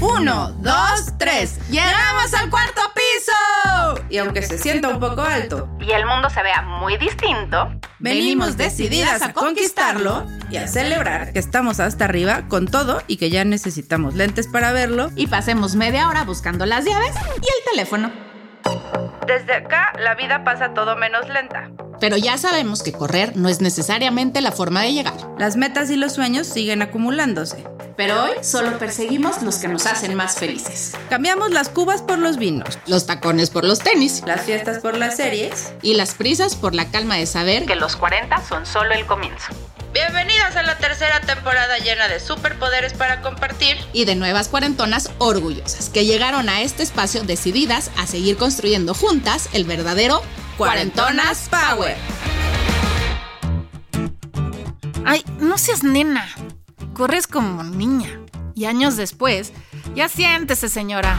Uno, dos, tres. ¡Llegamos al cuarto piso! Y aunque se sienta un poco alto y el mundo se vea muy distinto, venimos decididas a conquistarlo y a celebrar que estamos hasta arriba con todo y que ya necesitamos lentes para verlo. y pasemos media hora buscando las llaves y el teléfono. Desde acá la vida pasa todo menos lenta. Pero ya sabemos que correr no es necesariamente la forma de llegar. Las metas y los sueños siguen acumulándose. Pero hoy solo perseguimos los que nos hacen más felices. Cambiamos las cubas por los vinos, Los tacones por los tenis las fiestas por las series. y las prisas por la calma de saber que los 40 son solo el comienzo. Bienvenidas a la tercera temporada llena de superpoderes para compartir. Y de nuevas cuarentonas orgullosas que llegaron a este espacio decididas a seguir construyendo juntas el verdadero Cuarentonas Power. Ay, no seas nena. Corres como niña. Y años después, ya siéntese, señora.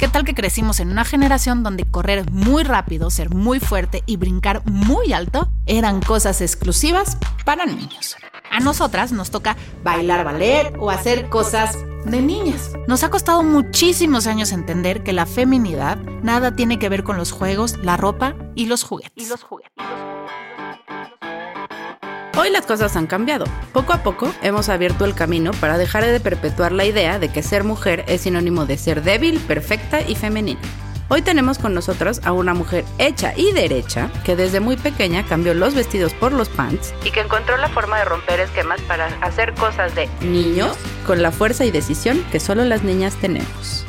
¿Qué tal que crecimos en una generación donde correr muy rápido, ser muy fuerte y brincar muy alto eran cosas exclusivas para niños? A nosotras nos toca bailar ballet o hacer cosas de niñas. Nos ha costado muchísimos años entender que la feminidad nada tiene que ver con los juegos, la ropa y los juguetes. Hoy las cosas han cambiado. Poco a poco hemos abierto el camino para dejar de perpetuar la idea de que ser mujer es sinónimo de ser débil, perfecta y femenina. Hoy tenemos con nosotros a una mujer hecha y derecha que desde muy pequeña cambió los vestidos por los pants y que encontró la forma de romper esquemas para hacer cosas de niños con la fuerza y decisión que solo las niñas tenemos.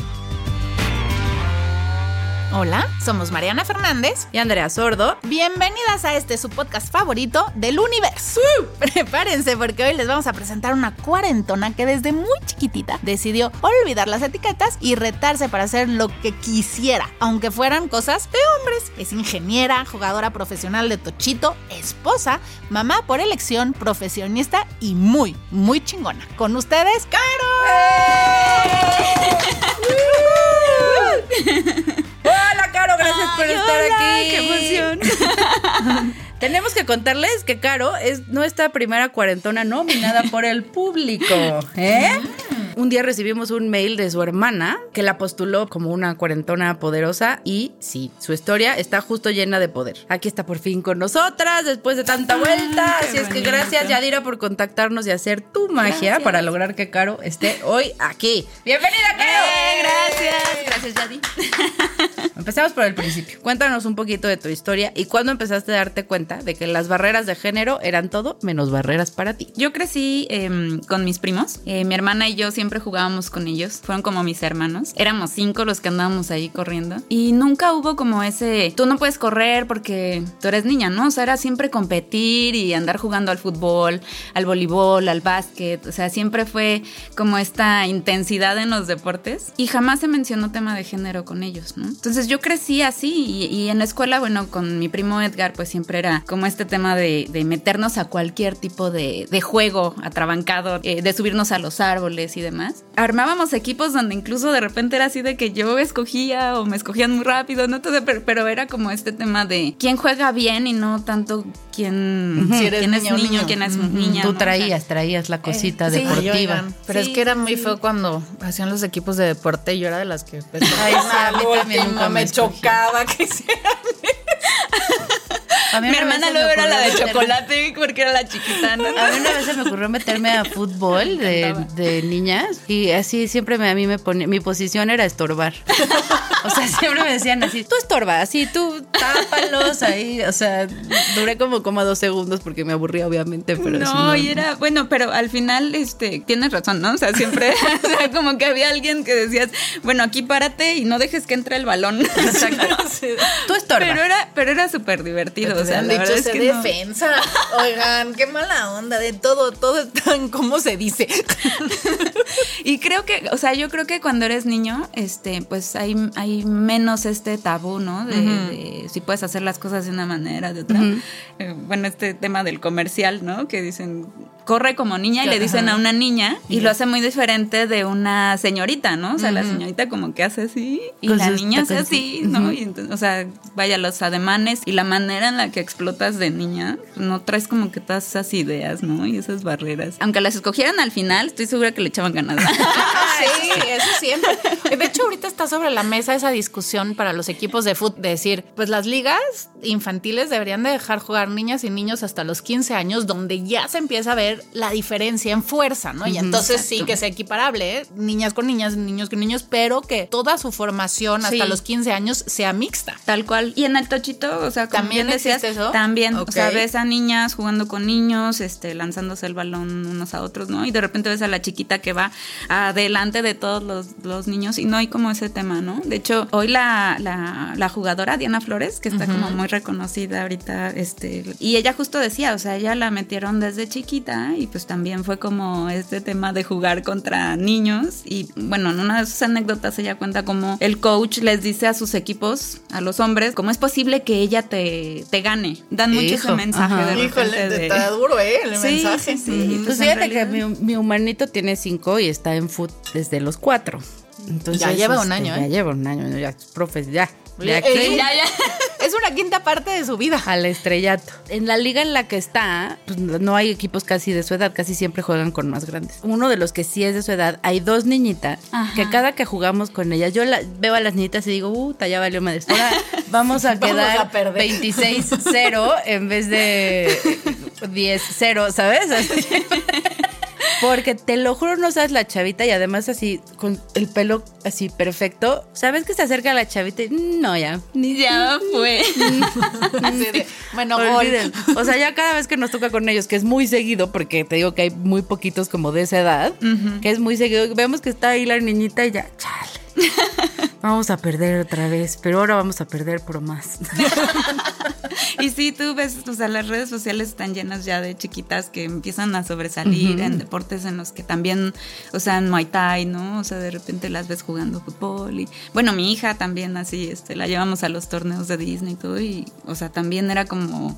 Hola, somos Mariana Fernández. Y Andrea Sordo, Bienvenidas a este su podcast favorito del universo. Prepárense porque hoy les vamos a presentar una cuarentona que desde muy chiquitita decidió olvidar las etiquetas y retarse para hacer lo que quisiera, aunque fueran cosas de hombres. Es ingeniera, jugadora profesional de tochito, esposa, mamá por elección, profesionista y muy, muy chingona. Con ustedes, Hola, Caro, gracias por estar hola, aquí. qué emoción. Tenemos que contarles que Caro es nuestra primera cuarentona nominada por el público. ¿eh? Un día recibimos un mail de su hermana que la postuló como una cuarentona poderosa y sí, su historia está justo llena de poder. Aquí está por fin con nosotras después de tanta vuelta. Así es que gracias Yadira por contactarnos y hacer tu magia para lograr que Caro esté hoy aquí. ¡Bienvenida, Caro! gracias. Gracias, Yadi. Empecemos por el principio. Cuéntanos un poquito de tu historia y cuándo empezaste a darte cuenta de que las barreras de género eran todo menos barreras para ti. Yo crecí em, con mis primos. Eh, mi hermana y yo siempre jugábamos con ellos. Fueron como mis hermanos. Éramos cinco los que andábamos ahí corriendo. Y nunca hubo como ese, tú no puedes correr porque tú eres niña, ¿no? O sea, era siempre competir y andar jugando al fútbol, al voleibol, al básquet. O sea, siempre fue como esta intensidad en los deportes. Y jamás se mencionó tema de género con ellos, ¿no? Entonces yo crecí así y, y en la escuela, bueno, con mi primo Edgar, pues siempre era como este tema de, de meternos a cualquier tipo de, de juego atrabancado, eh, de subirnos a los árboles y demás. Armábamos equipos donde incluso de repente era así de que yo escogía o me escogían muy rápido, ¿no? Entonces, pero, pero era como este tema de quién juega bien y no tanto quién, Si eres quién es niño, niño. quién es niña. Tú traías, traías la cosita sí. deportiva. Oigan, pero Sí, es que era sí, muy sí. feo cuando hacían los equipos de deporte y yo era de las que pues, Ay, sí, a mí también nunca me chocaba que hiciera. Mi hermana luego era la de meterme- chocolate porque era la chiquita, ¿no? A mí una vez se me ocurrió meterme a fútbol de, de niñas y así siempre me, a mí me ponía, mi posición era estorbar. O sea, siempre me decían así, tú estorba, así tú tápalos ahí. O sea, duré como, como dos segundos porque me aburría obviamente, pero no, y era, bueno, pero al final, este, tienes razón, ¿no? O sea, siempre, o sea, como que había alguien que decías, bueno, aquí párate y no dejes que entre el balón. Exacto. Tú estorba. Pero era, pero era súper divertido, o sea, han dicho es no. defensa. Oigan, qué mala onda de todo, todo está en cómo se dice. Y creo que, o sea, yo creo que cuando eres niño, este, pues hay, hay menos este tabú, ¿no? De, de si puedes hacer las cosas de una manera, de otra. Eh, bueno, este tema del comercial, ¿no? Que dicen, corre como niña y le dicen a una niña y lo hace muy diferente de una señorita, ¿no? O sea, la señorita como que hace así y Con la niña hace así, ¿no? Y entonces, o sea, vaya, los ademanes y la manera en la que explotas de niña, no traes como que todas esas ideas, ¿no? Y esas barreras. Aunque las escogieran al final, estoy segura que le echaban ganas. sí, es siempre. De hecho, ahorita está sobre la mesa esa discusión para los equipos de fútbol, de decir, pues las ligas infantiles deberían de dejar jugar niñas y niños hasta los 15 años, donde ya se empieza a ver la diferencia en fuerza, ¿no? Y entonces sí que sea equiparable, ¿eh? niñas con niñas, niños con niños, pero que toda su formación hasta Sí. los 15 años sea mixta. Tal cual. Y en el tochito, o sea, como ¿También bien eso? también, o sea, ves a niñas jugando con niños, este, lanzándose el balón unos a otros, ¿no? Y de repente ves a la chiquita que va adelante de todos los, los niños y no hay como ese tema, ¿no? De hecho, hoy la, la, la jugadora Diana Flores, que está como muy reconocida ahorita, este, y ella justo decía, o sea, ella la metieron desde chiquita y pues también fue como este tema de jugar contra niños y bueno, en una de sus anécdotas ella cuenta como el coach les dice a sus equipos, a los hombres, cómo es posible que ella te, te gane. Dan mucho Hijo, ese mensaje ajá. de repente de- duro, ¿eh? El Sí, sí, sí. Pues Pues, fíjate que mi, mi humanito tiene cinco y está en foot desde los cuatro. Entonces, Ya lleva un este, año, Ya ¿eh? lleva un año, ya, profes, ya. De aquí eh, Ya, ya. Es una quinta parte de su vida. al estrellato. En la liga en la que está, pues no hay equipos casi de su edad, casi siempre juegan con más grandes. Uno de los que sí es de su edad, hay dos niñitas Ajá. que cada que jugamos con ellas, yo la- veo a las niñitas y digo, uh, ya valió madre. Ahora vamos a Vamos quedar a perder. 26-0 en vez de 10-0, ¿sabes? Así. Porque te lo juro, no sabes la chavita y además así, con el pelo así perfecto. ¿Sabes que se acerca la chavita? y, "Mm, No, ya. Ni ya fue. Así de, bueno. Olviden. O sea, ya cada vez que nos toca con ellos, que es muy seguido, porque te digo que hay muy poquitos como de esa edad, que es muy seguido, vemos que está ahí la niñita y ya, chale. Vamos a perder otra vez, pero ahora vamos a perder por más. Y sí, tú ves, o sea, las redes sociales están llenas ya de chiquitas que empiezan a sobresalir en deportes en los que también, o sea, en Muay Thai, ¿no? O sea, de repente las ves jugando fútbol y, bueno, mi hija también así, este, la llevamos a los torneos de Disney y todo y, o sea, también era como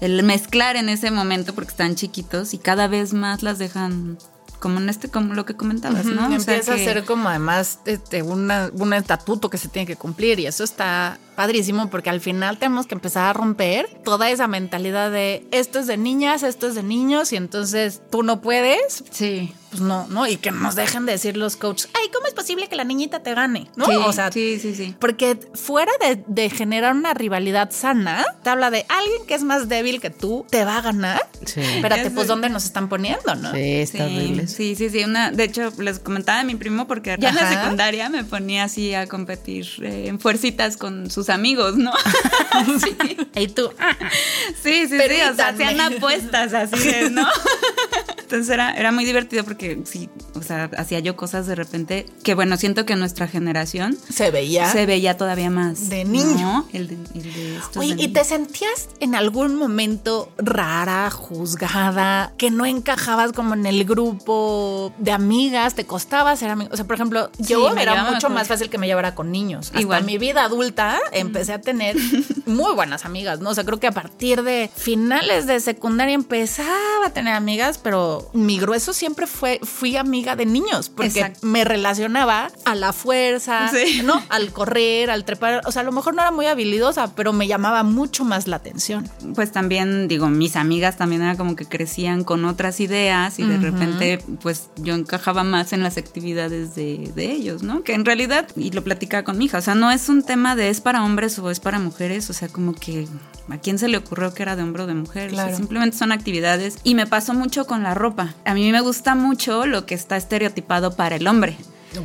el mezclar en ese momento porque están chiquitos y cada vez más las dejan como en este, como lo que comentabas, ¿no? O sea, Empieza que- a ser como además este, una, un estatuto que se tiene que cumplir y eso está padrísimo porque al final tenemos que empezar a romper toda esa mentalidad de esto es de niñas, esto es de niños y entonces tú no puedes, Sí. pues no, ¿no? Y que nos dejen de decir los coaches, ay, ¿cómo es posible que la niñita te gane? ¿No? Sí, o sea, sí, sí, sí. porque fuera de, de generar una rivalidad sana, te habla de alguien que es más débil que tú, te va a ganar. Sí. Espérate, pues ¿dónde nos están poniendo, no? Sí, está horrible. Sí, sí, sí. Una, de hecho, les comentaba de mi primo porque ya en la secundaria me ponía así a competir eh, en fuercitas con sus amigos, ¿no? sí. Y tú, Sí, sí, sí, o sea, hacían apuestas así ¿no? Entonces era, era muy divertido porque sí, o sea, hacía yo cosas de repente que, bueno, siento que nuestra generación Se veía. se veía todavía más. De niño. ¿no? El de, el de estos Oye, de ¿y niño. te sentías en algún momento rara, juzgada, que no encajabas como en el grupo de amigas? ¿Te costaba ser amiga? O sea, por ejemplo, Sí, yo era mucho con- más fácil que me llevara con niños. Hasta Igual. mi vida adulta empecé a tener muy buenas amigas, ¿no? O sea, creo que a partir de finales de secundaria empezaba a tener amigas, pero mi grueso siempre fue, fui amiga de niños, porque Exacto. me relacionaba a la fuerza, Sí. ¿no? Al correr, al trepar. O sea, a lo mejor no era muy habilidosa, pero me llamaba mucho más la atención. pues también, digo, mis amigas también era como que crecían con otras ideas y de repente, pues yo encajaba más en las actividades de, de ellos, ¿no? Que en realidad, y lo platicaba con mi hija, o sea, no es un tema de es para hombres o es para mujeres, o sea, como que a quién se le ocurrió que era de hombre o de mujer, O sea, Claro. simplemente son actividades. Y me pasó mucho con la ropa. A mí me gusta mucho lo que está estereotipado para el hombre.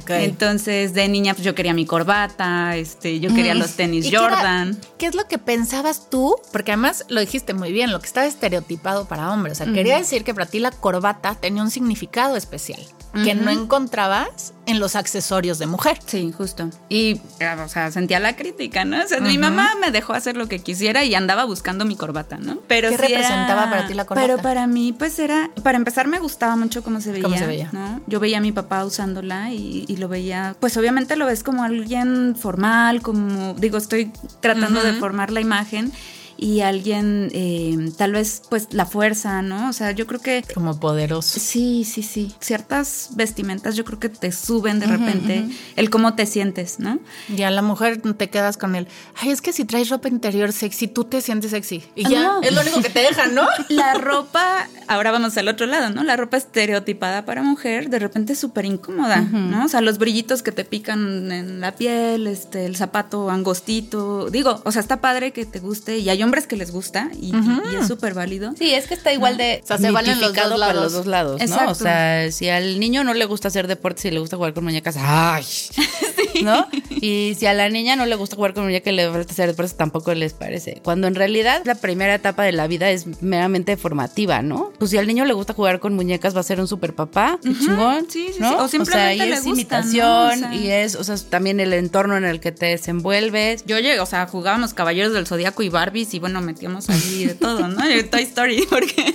Entonces, de niña, pues yo quería mi corbata, este, yo quería los tenis ¿Y qué era- Jordan. ¿Qué es lo que pensabas tú? Porque además lo dijiste muy bien, lo que estaba estereotipado para hombres. O sea, quería decir que para ti la corbata tenía un significado especial que no encontrabas en los accesorios de mujer. Sí, justo. Y, eh, o sea, sentía la crítica, ¿no? O sea, mi mamá me dejó hacer lo que quisiera y andaba buscando mi corbata, ¿no? Pero ¿Qué sí era- representaba para ti la corbata? Pero para mí, pues era, para empezar me gustaba mucho cómo se veía. Cómo se veía. ¿no? Yo veía a mi papá usándola y, y lo veía, pues obviamente lo ves como alguien formal, como, digo, estoy tratando de formar la imagen. Y alguien eh, tal vez pues la fuerza, ¿no? O sea, yo creo que Como poderoso. Sí, sí, sí. Ciertas vestimentas yo creo que te suben de repente el cómo te sientes, ¿no? Y a la mujer te quedas con el, ay, es que si traes ropa interior sexy, tú te sientes sexy. Y ya, No. es lo único que te dejan, ¿no? La ropa, ahora vamos al otro lado, ¿no? La ropa estereotipada para mujer de repente es súper incómoda, ¿no? O sea, los brillitos que te pican en la piel, este, el zapato angostito. Digo, o sea, está padre que te guste y hay hombres que les gusta y, y es súper válido. Sí, es que está igual de O sea, se valen los dos para lados. los dos lados, ¿no? O sea, si al niño no le gusta hacer deporte, si le gusta jugar con muñecas, ¡ay! ¿No? Y si a la niña no le gusta jugar con muñecas y le gusta hacer deporte, tampoco les parece. Cuando en realidad la primera etapa de la vida es meramente formativa, ¿no? Pues si al niño le gusta jugar con muñecas, va a ser un super papá, chingón. sí, sí, ¿no? sí. O sea, simplemente y le es gusta, imitación ¿no? O sea- y es, o sea, también el entorno en el que te desenvuelves. Yo llegué, o sea, jugábamos Caballeros del Zodíaco y Barbies y bueno, metíamos ahí de todo, ¿no? Y Toy Story, porque...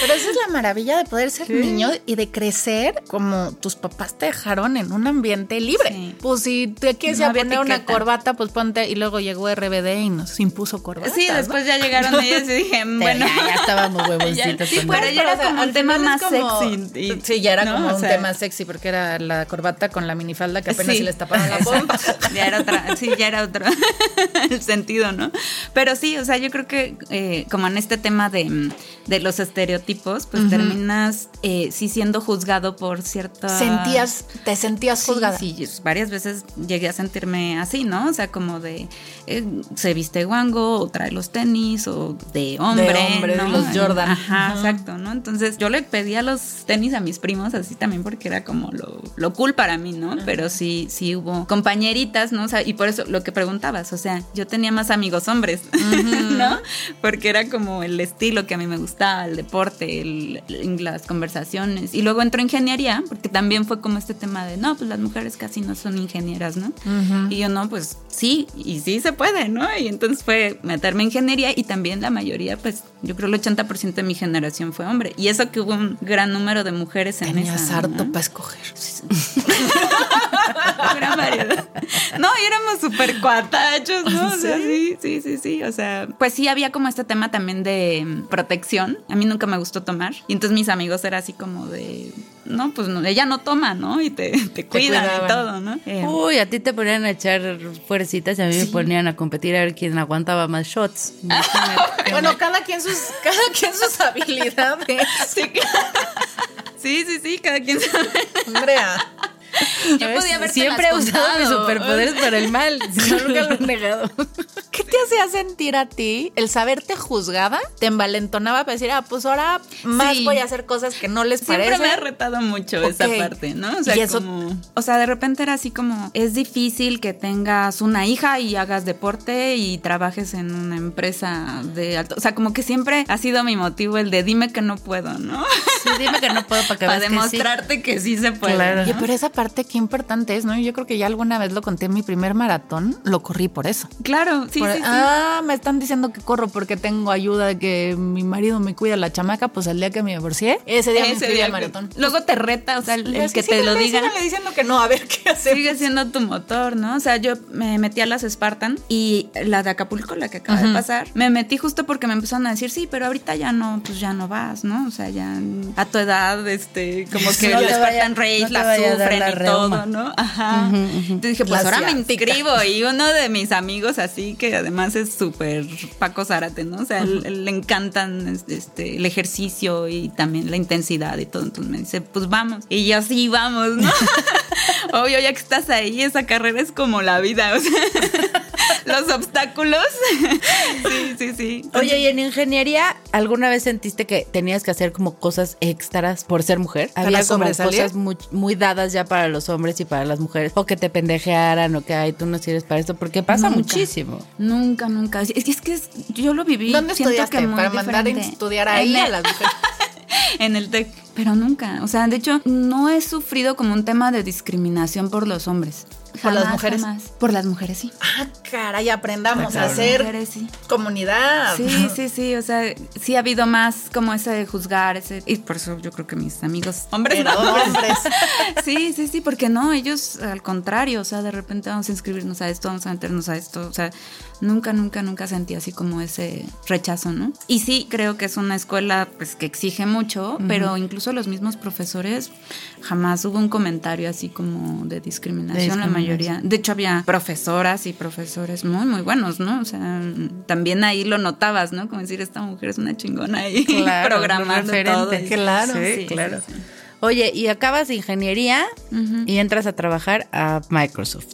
Pero esa es la maravilla de poder ser niño y de crecer como tus papás te dejaron en un ambiente libre. Sí. Pues si te quieres No a poner una corbata, pues ponte. Y luego llegó RBD y nos impuso corbata. Sí, después ya llegaron ellos y dije, bueno... ya, ya estábamos huevoncitos. sí, pero ya era como un tema más sexy. y- sí, ya era ¿no? como O un tema sexy porque era la corbata con la minifalda que apenas Sí. si les tapaban la pompa. Ya era otra, sí, ya era otro el sentido, ¿no? Pero sí, o sea, yo creo que eh, como en este tema de, de los estereotipos, pues terminas eh, sí siendo juzgado por cierta... Sentías, te sentías juzgada. sí, varias veces llegué a sentirme así, ¿no? O sea, como de eh, se viste guango o trae los tenis o de hombre, hombre, ¿no? los Jordan. Ajá, exacto, ¿no? Entonces yo le pedía los tenis a mis primos así también porque era como lo, lo cool para mí, ¿no? Pero sí, sí hubo compañeritas, ¿no? O sea, y por eso lo que preguntabas, o sea, yo tenía más amigos hombres, ¿no? Porque era como el estilo que a mí me gustaba, el deporte, el- las conversaciones. Y luego entró ingeniería, porque también fue como este tema de, no, pues las mujeres casi no son ingenieras, ¿no? Y yo no, pues sí, y sí se puede, ¿no? Y entonces fue meterme en ingeniería y también la mayoría, pues yo creo el 80% de mi generación fue hombre. Y eso que hubo un gran número de mujeres en Tenías esa. harto ¿no? para escoger. Gran variedad. No, y éramos súper cuatachos, ¿no? O sea, sí, sí, sí, sí. O sea, pues sí había como este tema también de mm, protección. A mí nunca me gustó tomar. Y entonces mis amigos era así como de, no, pues no, ella no toma, ¿no? Y te, te cuidan y todo, ¿no? Eh, Uy, a ti te ponían a echar fuercitas y a mí me ponían a competir a ver quién aguantaba más shots. Bueno, cada quien sus, cada quien sus habilidades. sí, sí, sí, cada quien sabe. Andrea. Yo podía haberte Siempre he usado mis superpoderes para el mal. Nunca lo he negado. ¿Qué te hacía sentir a ti el saberte juzgada? ¿Te envalentonaba para decir, ah, pues ahora más Sí. voy a hacer cosas que no les Siempre parecen? me ha retado mucho esa parte, ¿no? O sea, Y eso- como- o sea, de repente era así como, es difícil que tengas una hija y hagas deporte y trabajes en una empresa de alto, o sea, como que siempre ha sido mi motivo el de dime que no puedo, ¿no? Sí, dime que no puedo para que Para veas que sí. demostrarte que sí. se puede. Claro. ¿no? Oye, pero esa parte qué importante es, ¿no? Yo creo que ya alguna vez lo conté en mi primer maratón, lo corrí por eso. Claro, sí, Por- sí, sí. Ah, me están diciendo que corro porque tengo ayuda de que mi marido me cuida la chamaca, pues el día que me divorcié, ese día me Ese día que- maratón. Luego te reta, o sea, el, el Es que te lo síguele, diga. síguele diciendo que no, a ver qué hacer. Sigue siendo tu motor, ¿no? O sea, yo me metí a las Spartan y la de Acapulco, la que acaba de pasar, me metí justo porque me empezaron a decir, sí, pero ahorita ya no, pues ya no vas, ¿no? O sea, ya a tu edad, este, como que No el Spartan vaya- Race no la sufren y reuma. todo, ¿no? Ajá. Entonces dije, pues ahora me inscribo y uno de mis amigos así, que además es súper Paco Zárate, ¿no? O sea, él- él le encantan este, el ejercicio y también la intensidad y todo. Entonces me dice, pues vamos. Y yo sí, vamos, ¿no? Obvio, ya que estás ahí, esa carrera es como la vida, o sea, los obstáculos. sí, sí, sí. Oye, ¿y en ingeniería alguna vez sentiste que tenías que hacer como cosas extras por ser mujer? ¿Para Había como cosas muy, muy dadas ya para los hombres y para las mujeres. O que te pendejearan o que, ay, tú no sirves para esto. Porque pasa Nunca. muchísimo. Nunca, nunca. Es que, es que es- yo lo viví. ¿Dónde siento estudiaste? que muy Para mandar a estudiar ahí En a las mujeres. En el TEC. pero nunca. O sea, de hecho, no he sufrido como un tema de discriminación por los hombres. ¿Por las mujeres? jamás. Por las mujeres, sí. Ah, caray, aprendamos Ah, a claro. hacer Mujeres, sí. comunidad. Sí, sí, sí, o sea, sí ha habido más como ese de juzgar, ese, y por eso yo creo que mis amigos hombres, Pero no. hombres. Sí, sí, sí, porque no, ellos al contrario, o sea, de repente vamos a inscribirnos a esto, vamos a meternos a esto, o sea, nunca, nunca, nunca sentí así como ese rechazo, ¿no? Y sí, creo que es una escuela pues que exige mucho, pero incluso los mismos profesores jamás hubo un comentario así como de discriminación, la discriminación. Mayoría. De hecho, había profesoras y profesores muy, muy buenos, ¿no? O sea, también ahí lo notabas, ¿no? Como decir, esta mujer es una chingona ahí Claro, programando todo. Claro, Sí, claro. sí. Oye, y acabas de ingeniería y entras a trabajar a Microsoft.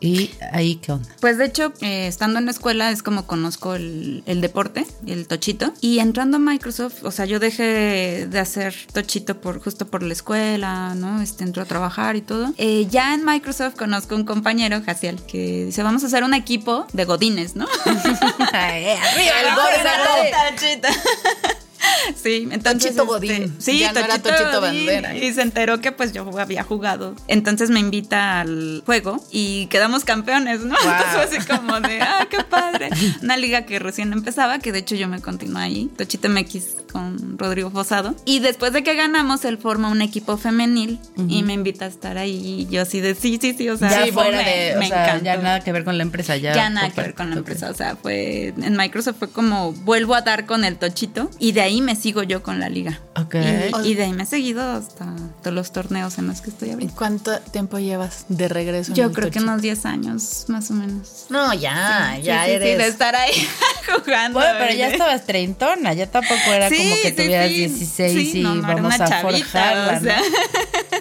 ¿Y ahí qué onda? Pues de hecho, eh, estando en la escuela es como conozco el, el deporte, el tochito. Y entrando a Microsoft, o sea, yo dejé de hacer tochito por justo por la escuela, ¿no? Este, entró a trabajar y todo. Eh, ya en Microsoft conozco un compañero, Jaciel, que dice, vamos a hacer un equipo de godines, ¿no? arriba el gordo. Sí, entonces. Tochito Godín. Sí, Ya no era Tochito Godín. Bandera. Y se enteró que pues yo había jugado. Entonces me invita al juego y quedamos campeones, ¿no? Entonces fue así como de, ah, qué padre. Una liga que recién empezaba, que de hecho yo me continué ahí. Tochito MX con Rodrigo Fosado. Y después de que ganamos, él forma un equipo femenil y me invita a estar ahí. Y yo así de, sí, sí, sí. O sea, ya fue- fuera me- de, o me sea, encantó. ya nada que ver con la empresa, ya. Ya nada que ver con la empresa. O sea, fue en Microsoft fue como vuelvo a dar con el tochito y de ahí me sigo yo con la liga. Ok. Y, y de ahí me he seguido hasta todos los torneos en los que estoy ¿Y ahorita. cuánto tiempo llevas de regreso? en Yo el creo que unos 10 años más o menos. No, ya, Sí, ya sí, sí, eres. de estar ahí jugando. Bueno, pero ya ¿eh? estabas treintona, ya tampoco era Sí, como que sí, tuvieras sí. 16 Sí, y no, no, era vamos una a chavita, forjarla, o sea.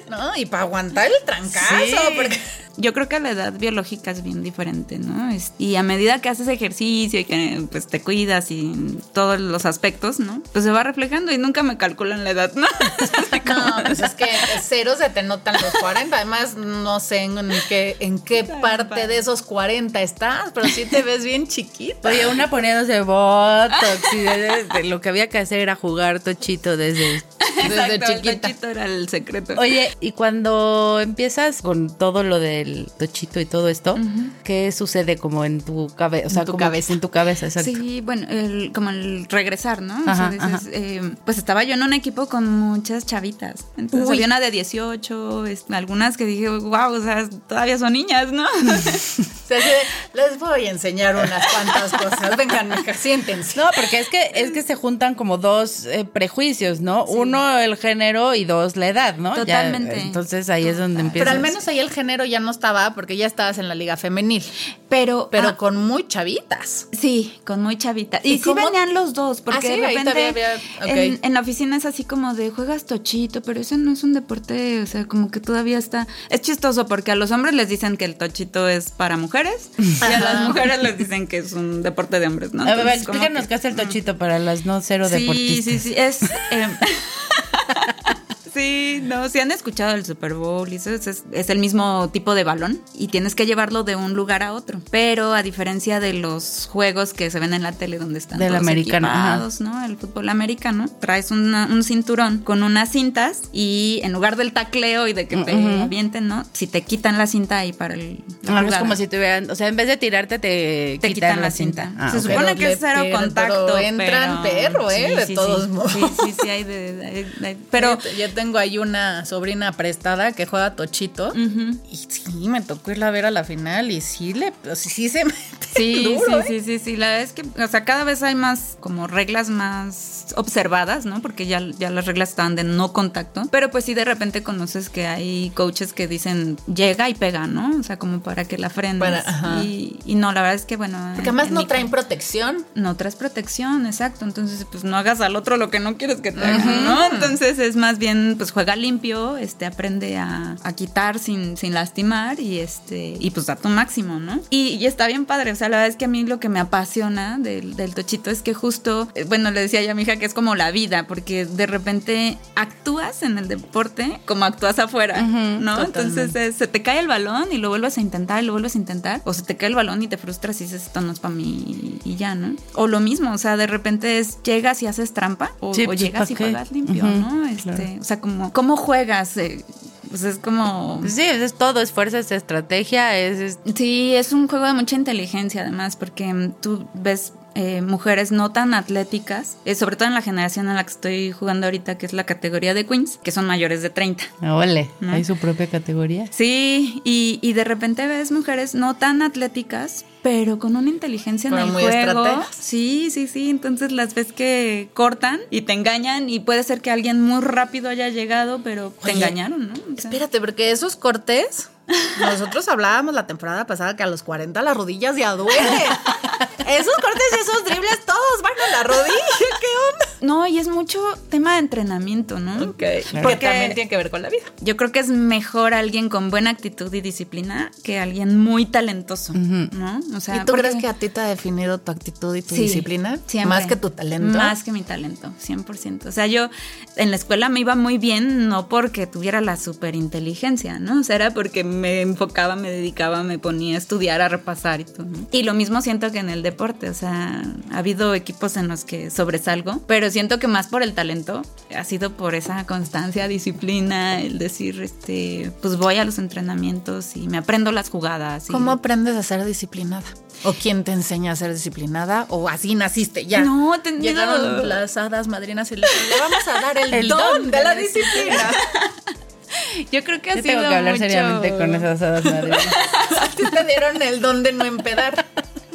¿no? No, y para aguantar el trancazo, Sí. porque Yo creo que la edad biológica es bien diferente, ¿no? Es- y a medida que haces ejercicio y que pues te cuidas y todos los aspectos, ¿no? Pues se va reflejando y nunca me calculan la edad, ¿no? No, pues es que cero se te notan los 40. Además, no sé en qué, en qué parte de esos 40 estás, pero sí te ves bien chiquita. Oye, una poniéndose botox y de- de- lo que había que hacer era jugar tochito desde Desde Exacto, el chiquita. tochito era el secreto. Oye, y cuando empiezas con todo lo del tochito y todo esto, ¿qué sucede como en tu cabeza? O sea, En tu como cabeza. en tu cabeza, exacto. Sí, bueno, el- como el regresar, ¿no? O Ajá, sea, dices, ajá. eh, pues estaba yo en un equipo con muchas chavitas. Entonces Uy. había una de 18, es- algunas que dije, wow, o sea, todavía son niñas, ¿no? Les voy a enseñar unas cuantas cosas. Vengan, siéntense. No, porque es que es que se juntan como dos eh, prejuicios, ¿no? Uno el género y dos la edad, ¿no? Ya, Totalmente. entonces ahí es donde empieza. Pero al menos ahí el género ya no estaba porque ya estabas en la liga femenil, Pero, pero ah, con muy chavitas. Sí, con muy chavita. ¿Y Y, sí cómo- venían los dos, porque Ah, sí, de repente había- en, en la oficina es así como de juegas tochito, pero ese no es un deporte, o sea, como que todavía está... Es chistoso porque a los hombres les dicen que el tochito es para mujeres y a las mujeres les dicen que es un deporte de hombres, ¿no? A ver, explícanos que- qué hace el tochito para las no cero Sí, deportistas. sí, sí, es... em, Sí, no, si han escuchado el Super Bowl, y eso es, es- es el mismo tipo de balón y tienes que llevarlo de un lugar a otro. Pero a diferencia de los juegos que se ven en la tele donde están Del todos americano, equipados, ¿no? El fútbol americano, traes una- un cinturón con unas cintas y en lugar del tacleo y de que te Ujú. avienten, ¿no? Si te quitan la cinta ahí para el Ah, es como si tuvieran, o sea, en vez de tirarte te, te quitan la cinta. Ah, Se supone Pero que es cero contacto. pero entran perro, ¿eh? De todos sí. modos. Sí, sí, sí, hay de, pero yo, yo tengo ahí una sobrina prestada que juega tochito y sí, me tocó irla a ver a la final y sí le, pues, sí se mete Sí, duro, ¿eh? sí, sí, sí, sí. La verdad es que, o sea, cada vez hay más como reglas más observadas, ¿no? Porque ya, ya las reglas están de no contacto. Pero pues sí, de repente conoces que hay coaches que dicen llega y pega, ¿no? O sea, como para que la frenes. Para- y, y no, la verdad es que, bueno. Porque además no traen protección. no traes protección, exacto. Entonces, pues no hagas al otro lo que no quieres que te hagan, ¿no? Entonces es más bien, pues juega limpio, este, aprende a, a quitar sin, sin lastimar y este, y pues da tu máximo, ¿no? Y, y está bien padre, o sea, la verdad es que a mí lo que me apasiona del, del tochito es que justo, eh, bueno, le decía yo a mi hija que es como la vida, porque de repente actúas en el deporte como actúas afuera, ¿no? Entonces eh, se te cae el balón y lo vuelves a intentar y lo vuelves a intentar, o se te cae el balón y te frustras y dices, esto no es para mí y ya, ¿no? O lo mismo, o sea, de repente es, llegas y haces trampa, o, Sí, o pues, llegas y juegas limpio, ¿no? Este, claro. O sea, como, ¿cómo juegas? Eh, pues es como... Sí, es todo, es fuerza, es estrategia, es, es- Sí, es un juego de mucha inteligencia además, porque mm, tú ves eh, mujeres no tan atléticas, eh, sobre todo en la generación en la que estoy jugando ahorita, que es la categoría de Queens, que son mayores de 30. Ole, ¿No? hay su propia categoría. Sí, y, y de repente ves mujeres no tan atléticas, pero con una inteligencia Pero en el muy juego. estrategas. Sí, sí, sí. Entonces las ves que cortan y te engañan y puede ser que alguien muy rápido haya llegado, pero te Oye, engañaron, ¿no? O sea, Espérate, porque esos cortes, nosotros hablábamos la temporada pasada que a los 40 las rodillas ya duelen. esos cortes y esos dribles todos van a la rodilla. ¿Qué onda? No, y es mucho tema de entrenamiento, ¿no? Que Porque también tiene que ver con la vida. Yo creo que es mejor alguien con buena actitud y disciplina que alguien muy talentoso, ¿no? O sea, ¿Y tú porque- crees que a ti te ha definido tu actitud y tu Sí, disciplina? siempre. Más que tu talento. Más que mi talento, 100%. O sea, yo en la escuela me iba muy bien, no porque tuviera la super inteligencia, ¿no? O sea, era porque me enfocaba, me dedicaba, me ponía a estudiar, a repasar y todo. ¿no? Y lo mismo siento que en el deporte, o sea, ha habido equipos en los que sobresalgo, pero siento que más por el talento ha sido por esa constancia, disciplina, el decir, este, pues voy a los entrenamientos y me aprendo las jugadas. y- ¿Cómo aprendes a ser disciplinada? ¿O quién te enseña a ser disciplinada? ¿O así naciste ya? No, tenido- Llegaron las hadas madrinas y le le vamos a dar el, El don, don de de la disciplina. Yo creo que ha Yo sido tengo que hablar mucho- seriamente con esas hadas madrinas. A ti te dieron el don de no empedar.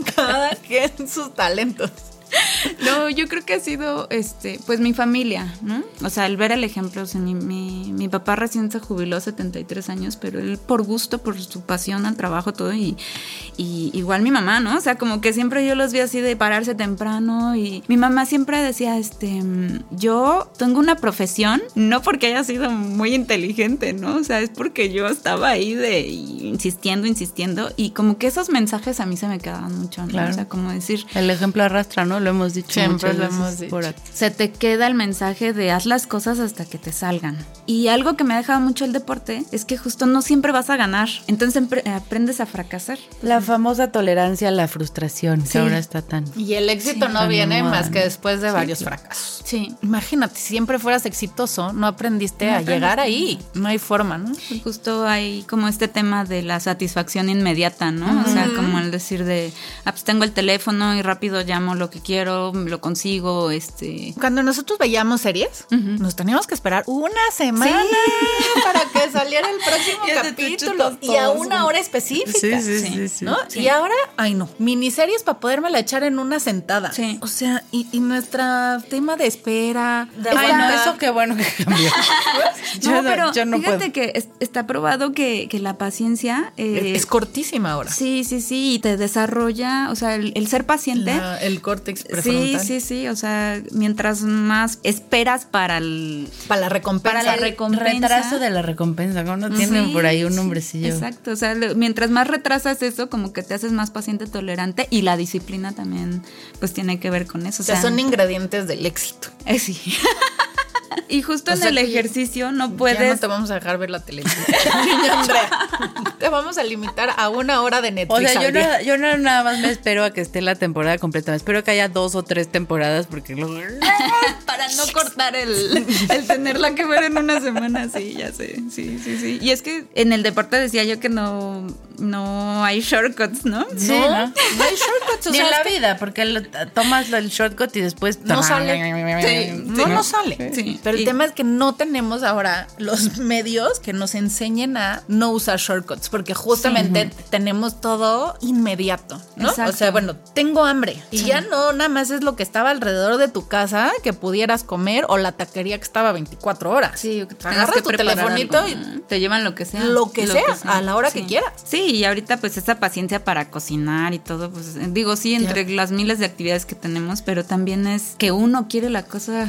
Cada quien sus talentos. No, yo creo que ha sido, este, pues mi familia, ¿no? O sea, el ver el ejemplo, o sea, mi, mi, mi papá recién se jubiló a 73 años, pero él por gusto, por su pasión al trabajo, todo, y, y igual mi mamá, ¿no? O sea, como que siempre yo los vi así de pararse temprano y mi mamá siempre decía, este, yo tengo una profesión, no porque haya sido muy inteligente, ¿no? O sea, es porque yo estaba ahí de insistiendo, insistiendo, y como que esos mensajes a mí se me quedaban mucho, ¿no? Claro. O sea, como decir, El ejemplo arrastra, ¿no? Lo hemos dicho Siempre muchas lo veces hemos dicho. por aquí. se te queda el mensaje de haz las cosas hasta que te salgan. Y algo que me ha dejado mucho el deporte es que justo no siempre vas a ganar. Entonces aprendes a fracasar. La famosa tolerancia a la frustración, Sí. que ahora está tan... Y el éxito Sí. no viene más que ¿no? después de varios fracasos. Sí. Imagínate, si siempre fueras exitoso, no aprendiste No a llegar ahí. No hay forma, ¿no? Justo hay como este tema de la satisfacción inmediata, ¿no? O sea, como el decir de, ah, pues tengo el teléfono y rápido llamo lo que quiero, lo consigo, este... Cuando nosotros veíamos series, nos teníamos que esperar una semana para que saliera el próximo capítulo y a una hora específica. Sí, sí, sí, sí. ¿No? Y ahora, ay no, miniseries para podérmela echar en una sentada. Sí. O sea, y, y nuestra tema de espera, de Ay, no, eso qué bueno que cambió. no, pero yo no fíjate puedo. que es- está probado que, que la paciencia... eh, es cortísima ahora. Sí, sí, sí, y te desarrolla, o sea, el, el ser paciente. La- el córtex Sí, sí, sí, o sea, mientras más esperas para el... Para la recompensa. Para la El recompensa. retraso de la recompensa, ¿no? Tienen Sí, por ahí un sí, nombrecillo. Exacto, o sea, mientras más retrasas eso, como que te haces más paciente, tolerante y la disciplina también, pues tiene que ver con eso. O sea, son ingredientes del éxito. eh, sí. y justo O en sea el ejercicio no Ya puedes... no te vamos a dejar ver la televisión. Te vamos a limitar a una hora de O Netflix. sea, yo, no, yo no nada más me espero a que esté la temporada completa. Me espero que haya dos o tres temporadas porque luego... para no cortar el, el tenerla que ver en una semana, sí, ya sé, sí, sí, sí. Y es que en el deporte decía yo que no, no hay shortcuts, ¿no? Sí, no, ¿no? no hay shortcuts. o Ni sea, en la vida, porque lo- tomas el shortcut y después... No sale. Sí, no, no sale. Sí. Pero el Y- tema es que no tenemos ahora los medios que nos enseñen a no usar shortcuts, porque justamente tenemos todo inmediato, ¿no? Exacto. O sea, bueno, tengo hambre y ya no nada más es lo que estaba alrededor de tu casa que pudieras comer o la taquería que estaba 24 horas. Sí, que agarras que tu telefonito algo. y te llevan lo que sea. lo que sea, a la hora que quieras. Sí, y ahorita pues esa paciencia para cocinar y todo, pues digo, sí, entre las miles de actividades que tenemos, pero también es que uno quiere la cosa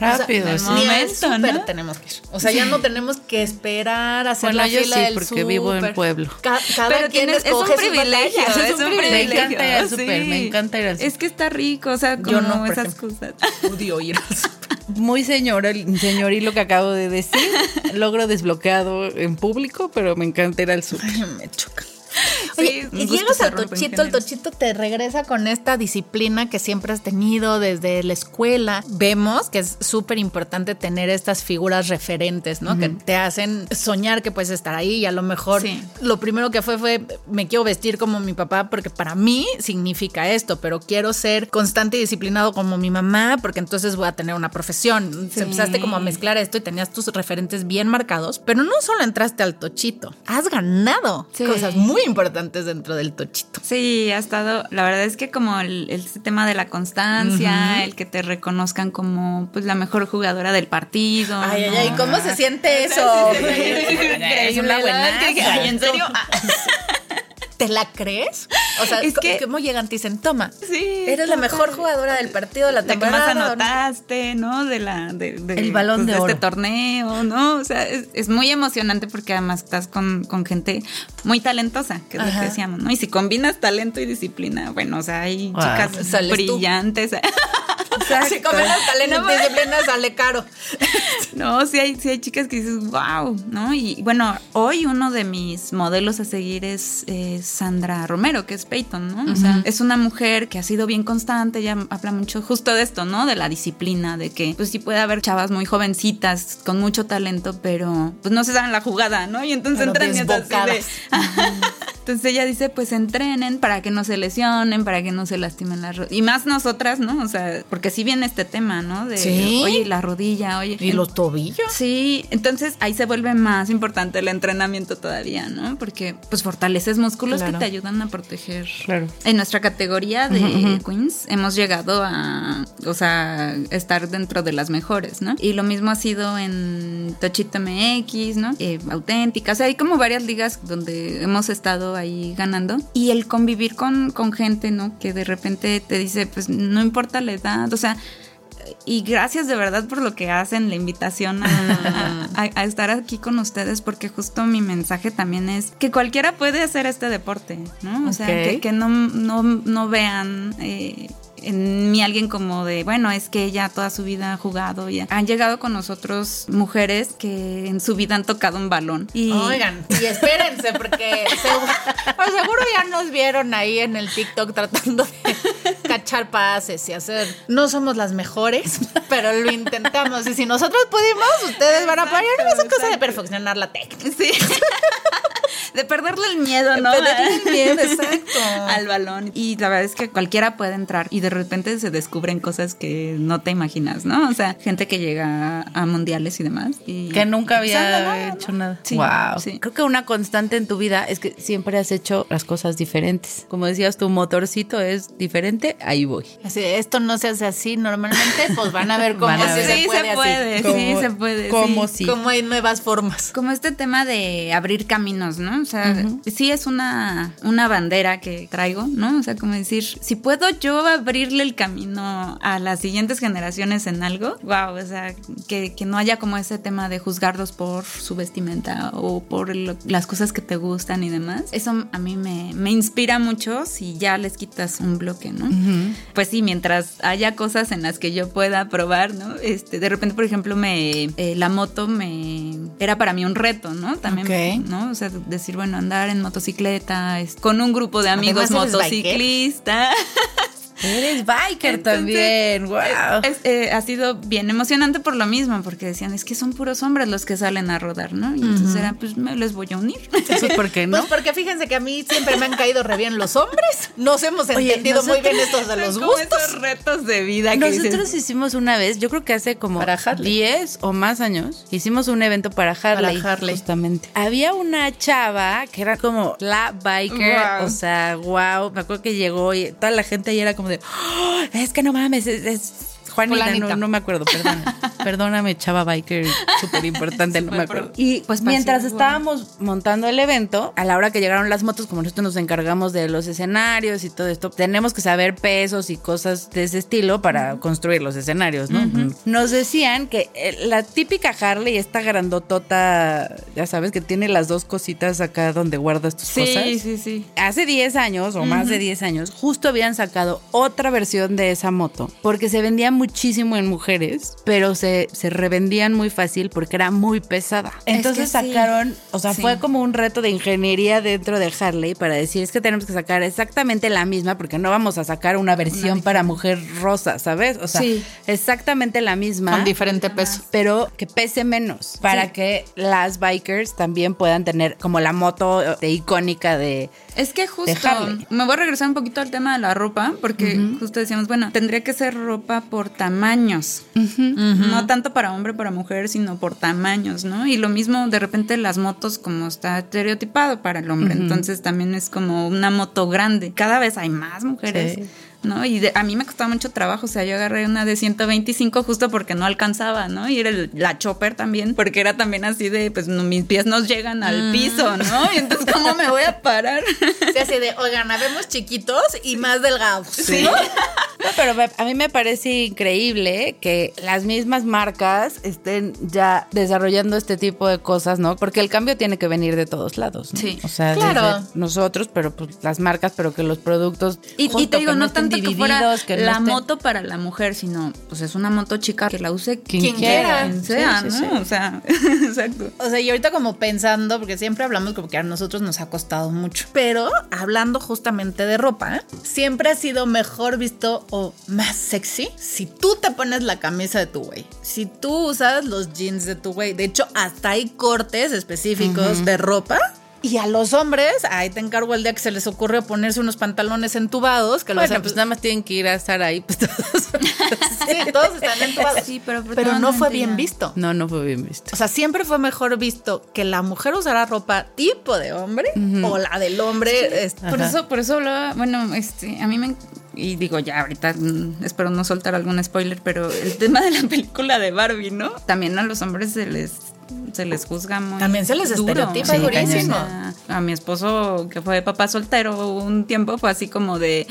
Rápido, o sea, ni al Momento, súper ¿no? tenemos que ir. O sea, ya no tenemos que esperar a hacer Bueno, la yo fila sí, del porque vivo en pueblo. Ca- cada Pero quien tienes- es un escoge privilegio, batallas, es un privilegio. Me encanta ir al sí. súper, me encanta ir al súper. Es que está rico, o sea, como Yo no, esas ejemplo. cosas. Odio ir al súper. Muy señora, señoril lo que acabo de decir. Logro desbloqueado en público, pero me encanta ir al súper. Ay, me choca. Oye, llegas al tochito, el tochito te regresa con esta disciplina que siempre has tenido desde la escuela. Vemos que es súper importante tener estas figuras referentes, ¿no? Que te hacen soñar que puedes estar ahí y a lo mejor Sí. lo primero que fue fue me quiero vestir como mi papá porque para mí significa esto, pero quiero ser constante y disciplinado como mi mamá porque entonces voy a tener una profesión. Sí. Empezaste como a mezclar esto y tenías tus referentes bien marcados, pero no solo entraste al tochito, has ganado cosas muy importantes dentro del tochito. Sí, ha estado, la verdad es que como el, el tema de la constancia, el que te reconozcan como pues la mejor jugadora del partido. Ay, ay, ¿no? ay, ¿cómo se siente eso? Es una buenaza. Ay, ¿en serio? Ah, ¿Te la crees? O sea, Es que- ¿cómo llegan? Te dicen, toma, Sí. eres la mejor jugadora del partido la La que temporada. más anotaste, ¿no? De la de, de- El balón de este oro. torneo, ¿no? O sea, es, es muy emocionante porque además estás con, con gente muy talentosa, que es lo que decíamos, ¿no? Y si combinas talento y disciplina, bueno, o sea, hay Wow. chicas Sales tú. Si comes talento No, disciplina, sale caro. No, sí hay, sí hay chicas que dices, wow, ¿no? Y bueno, hoy uno de mis modelos a seguir es, Sandra Romero, que es Peyton, ¿no? O sea, es una mujer que ha sido bien constante, ella habla mucho justo de esto, ¿no? De la disciplina, de que pues sí puede haber chavas muy jovencitas con mucho talento, pero pues no se saben la jugada, ¿no? Y entonces Pero entran y así de... Entonces ella dice, pues entrenen para que no se lesionen, para que no se lastimen las rodillas. Y más nosotras, ¿no? O sea, porque sí viene este tema, ¿no? De, Sí. oye, la rodilla, oye. ¿Y los tobillos? Sí, entonces ahí se vuelve más importante el entrenamiento todavía, ¿no? Porque pues fortaleces músculos Claro. que te ayudan a proteger. Claro. En nuestra categoría de Queens hemos llegado a, o sea, estar dentro de las mejores, ¿no? Y lo mismo ha sido en Tochito MX, ¿no? Eh, auténtica, o sea, hay como varias ligas donde hemos estado ahí ganando. Y el convivir con, con gente, ¿no? Que de repente te dice, pues no importa la edad, o sea, y gracias de verdad por lo que hacen, la invitación a, a- a estar aquí con ustedes, porque justo mi mensaje también es que cualquiera puede hacer este deporte, ¿no? O sea, que no, no, no vean... eh, en mí alguien como de, bueno, es que ella toda su vida ha jugado y han llegado con nosotros mujeres que en su vida han tocado un balón. Y Oigan, y espérense, porque seguro, pues seguro ya nos vieron ahí en el TikTok tratando de cachar pases y hacer. No somos las mejores, pero lo intentamos. Y si nosotros pudimos, ustedes van a poder. No es cosa de perfeccionar la técnica. Sí. de perderle el miedo, ¿no? perderle el miedo, exacto. Al balón. Y la verdad es que cualquiera puede entrar y de repente se descubren cosas que no te imaginas, ¿no? O sea, gente que llega a mundiales y demás. Y Que nunca pues, había hecho nada. Sí, wow. sí. Creo que una constante en tu vida es que siempre has hecho las cosas diferentes. Como decías, tu motorcito es diferente, ahí voy. Así, esto no se hace así normalmente, pues van a ver cómo Van a sí ver. se Sí, puede, se así. puede, sí, Como- se puede. como sí. si. Cómo hay nuevas formas. Como este tema de abrir caminos, ¿no? O sea, sí es una, una bandera que traigo, ¿no? O sea, como decir, si puedo yo abrirle el camino a las siguientes generaciones en algo, wow, o sea, que, que no haya como ese tema de juzgarlos por su vestimenta o por lo- las cosas que te gustan y demás. Eso a mí me, me inspira mucho si ya les quitas un bloque, ¿no? Pues sí, mientras haya cosas en las que yo pueda probar, ¿no? Este, de repente, por ejemplo, me eh, la moto me era para mí un reto, ¿no? También, Ok. ¿no? O sea, decir, bueno, andar en motocicleta es- con un grupo de amigos motociclistas. Eres biker Entonces, también, wow. Es- eh, ha sido bien emocionante por lo mismo, porque decían, es que son puros hombres los que salen a rodar, ¿no? Y entonces era, pues me les voy a unir. Eso es porque no. Pues porque fíjense que a mí siempre me han caído re bien los hombres. Nos hemos entendido muy bien estos de los gustos. esos retos de vida que Nosotros dices, hicimos una vez, yo creo que hace como Para Harley. 10 o más años, hicimos un evento para Harley. Para Harley. Justamente. Había una chava que era como la biker, Wow. o sea, wow. Me acuerdo que llegó y toda la gente ahí era como "Oh, es que no mames, es, es Juanita, no, no me acuerdo, perdón. Perdóname, chava biker, súper importante, no me acuerdo. Y Pues mientras estábamos montando el evento, a la hora que llegaron las motos, como nosotros nos encargamos de los escenarios y todo esto, tenemos que saber pesos y cosas de ese estilo para construir los escenarios, ¿no? Nos decían que eh, la típica Harley, esta grandotota, ya sabes, que tiene las dos cositas acá donde guardas tus cosas Sí, sí, sí. hace 10 años o más de 10 años, justo habían sacado otra versión de esa moto porque se vendía muchísimo en mujeres, pero se, se revendían muy fácil porque era muy pesada. Entonces que sí. sacaron, o sea, Sí. fue como un reto de ingeniería dentro de Harley para decir es que tenemos que sacar exactamente la misma porque no vamos a sacar una versión para mujer rosa, ¿sabes? O sea, Sí. exactamente la misma Con diferente peso. pero que pese menos para que las bikers también puedan tener como la moto eh, icónica de Es que justo me voy a regresar un poquito al tema de la ropa, porque justo decíamos, bueno, tendría que ser ropa por tamaños. No tanto para hombre, para mujer, sino por tamaños, ¿no? Y lo mismo de repente las motos como está estereotipado para el hombre. Entonces también es como una moto grande. Cada vez hay más mujeres. Sí. ¿No? Y de- a mí me costaba mucho trabajo, o sea, yo agarré una de 125 justo porque no alcanzaba, ¿no? Y era el- la chopper también, porque era también así de, pues no, mis pies no llegan al piso, ¿no? Y entonces, ¿cómo me voy a parar? Sí, así de, oigan, habemos chiquitos y más delgados. Sí. No, pero me- a mí me parece increíble que las mismas marcas estén ya desarrollando este tipo de cosas, ¿no? Porque el cambio tiene que venir de todos lados, ¿no? Sí. O sea, Claro. desde nosotros, pero pues las marcas, pero que los productos Y, y te digo, no, estén tanto que fuera divididos, que no la estén- moto para la mujer, sino pues es una moto chica que la use Quien quien quiera. quien sea, Sí, ¿no? sí. O sea, exacto. O sea, y ahorita como pensando, porque siempre hablamos como que a nosotros nos ha costado mucho. Pero hablando justamente de ropa, siempre ha sido mejor visto o más sexy si tú te pones la camisa de tu güey. Si tú usas los jeans de tu güey. De hecho, hasta hay cortes específicos de ropa. Y a los hombres, ahí te encargo el día que se les ocurre ponerse unos pantalones entubados, que los Bueno, pues nada más tienen que ir a estar ahí, pues todos. sí, todos están entubados. Sí, pero pero no fue bien visto. No, no fue bien visto. O sea, siempre fue mejor visto que la mujer usara ropa tipo de hombre o la del hombre. Por eso, por eso hablaba, bueno, este, a mí me y digo ya ahorita mm, espero no soltar algún spoiler, pero el tema de la película de Barbie, ¿no? También a los hombres se les se les juzga muy También se les duro. estereotipa Sí, durísimo. O sea, a mi esposo que fue papá soltero un tiempo fue así como de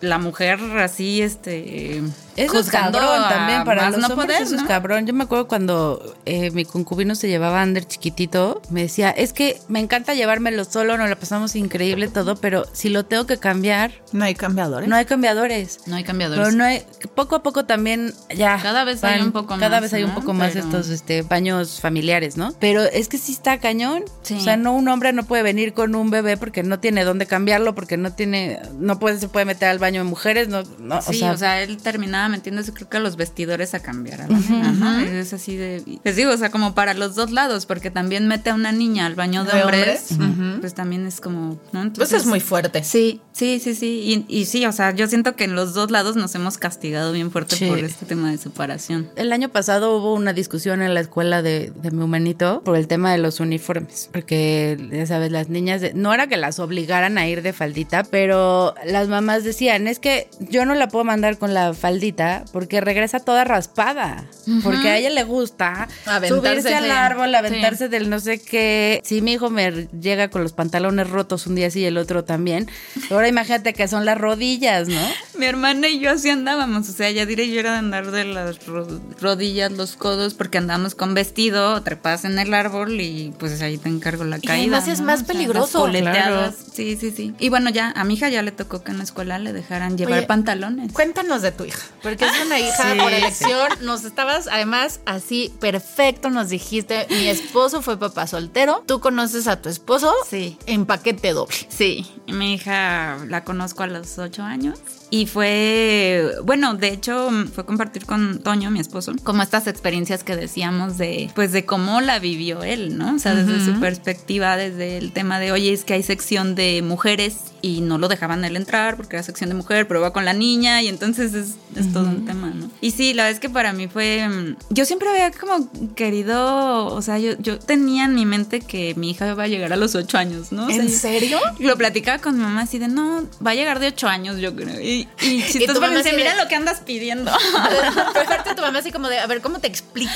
la mujer así este Eso es juzgando cabrón a también para los no hombres, poder, eso es ¿no? cabrón. Yo me acuerdo cuando eh, mi concubino se llevaba a Ander chiquitito, me decía, es que me encanta llevármelo solo, nos la pasamos increíble todo, pero si lo tengo que cambiar, No hay cambiadores. no hay cambiadores. No hay cambiadores. Pero no hay, poco a poco también ya. Cada vez hay un poco Cada más, vez hay un ¿no? poco más Pero- estos este, baños familiares, ¿no? Pero es que sí está cañón. Sí. O sea, no un hombre no puede venir con un bebé porque no tiene dónde cambiarlo, porque no tiene, no puede, se puede meter al baño de mujeres, no, no Sí, o sea, él terminaba metiéndose creo que a los vestidores a cambiar a la nena, ¿no? Es así de... Les digo, o sea, como para los dos lados, porque también mete a una niña al baño de, ¿De hombres, hombres? pues también es como, ¿no? Pues es muy fuerte. Sí, sí, sí, sí. Y, y sí, o sea, yo siento que en los dos lados nos hemos castigado bien fuerte Sí. por este tema de separación. El año pasado hubo una discusión en la escuela de, de mi humanito por el tema de los uniformes, porque ya sabes, las niñas, de- no era que las obligaran a ir de faldita, pero las mamás decían, es que yo no la puedo mandar con la faldita porque regresa toda raspada, porque a ella le gusta Aventarse, subirse al árbol, aventarse del no sé qué. Si mi hijo me llega con los pantalones rotos un día sí y el otro también, ahora imagínate que son las rodillas, ¿no? Mi hermana y yo así andábamos, o sea, ya diré yo era de andar de las ro- rodillas, los codos, porque andamos con vestido, trepadas en el árbol y pues ahí te encargo la Y caída. además es ¿no? más O sea, peligroso. las poleteadas. Claro. Sí, sí, sí. Y bueno, ya, a mi hija ya le tocó que en la escuela le dejaran llevar Oye, pantalones. Cuéntanos de tu hija, porque es una hija Sí, por sí. elección. Nos estabas, además, así perfecto. Nos dijiste: Mi esposo fue papá soltero. Tú conoces a tu esposo Sí. en paquete doble. Sí, mi hija la conozco a los ocho años y fue, bueno, de hecho fue compartir con Toño, mi esposo, como estas experiencias que decíamos de, pues de cómo la vivió él, ¿no? O sea, desde su perspectiva, desde el tema de, oye, es que hay sección de mujeres y no lo dejaban él entrar porque era sección de mujer, pero va con la niña y entonces es, es todo un tema, ¿no? Y sí, la verdad es que para mí fue, mm, yo siempre había como querido, o sea, yo, yo tenía en mi mente que mi hija iba a llegar a los ocho años, ¿no? O sea, ¿En yo- serio? lo platicaba con mi mamá así de, no, va a llegar de ocho años, yo creo. Y, y tu chistoso mamá porque decía, así de- mira lo que andas pidiendo. Pero aparte tu mamá así como de, a ver, ¿cómo te explico?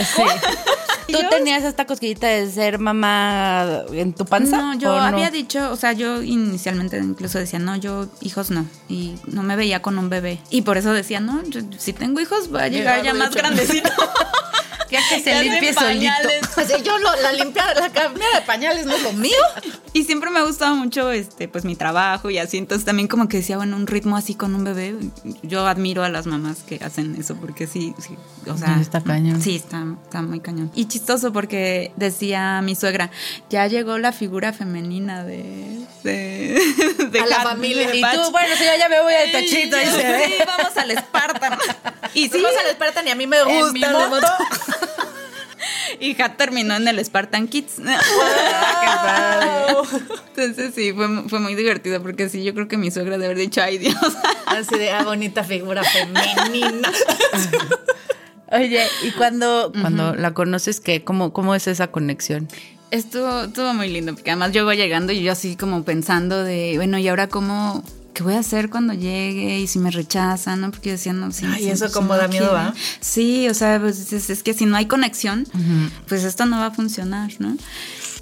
¿Tú tenías esta cosquillita de ser mamá en tu panza? No, yo había dicho, o sea, yo inicialmente incluso decía, no, yo hijos no. Y no me veía con un bebé. Y por eso decía, no, yo- si tengo hijos va a llegar ya más grandecito. Ya que se limpie solito. yo lo- la limpiar, la cambiar de pañales no es lo mío. Y siempre me ha gustado mucho este, pues mi trabajo y así. Entonces también como que decía, bueno, un ritmo así con un bebé. Yo admiro a las mamás que hacen eso porque sí, sí. O sea, Sí, está cañón. Sí, está, está muy cañón. Y chistoso porque decía mi suegra, ya llegó la figura femenina de, de, de A la familia. de Y tú, bueno, si yo ya me voy al tachito y Sí, se ve. sí, vamos al Spartan. Y sí, Fuimos al Spartan y a mí me En gusta. mi la moto. Y Hat terminó en el Spartan Kids. Entonces sí, fue, fue muy divertido porque sí, yo creo que mi suegra de haber dicho, ay Dios. Así de, ah, bonita figura femenina. Oye, y cuando, cuando la conoces, ¿qué? ¿Cómo, ¿Cómo es esa conexión? Estuvo, estuvo muy lindo porque además yo iba llegando y yo así como pensando de, bueno, ¿y ahora cómo? ¿Qué voy a hacer cuando llegue? Y si me rechazan, ¿no? Porque yo decía, no, sí. Ay, sí, eso como no da miedo. ¿va? Sí, o sea, pues es, es que si no hay conexión, pues esto no va a funcionar, ¿no?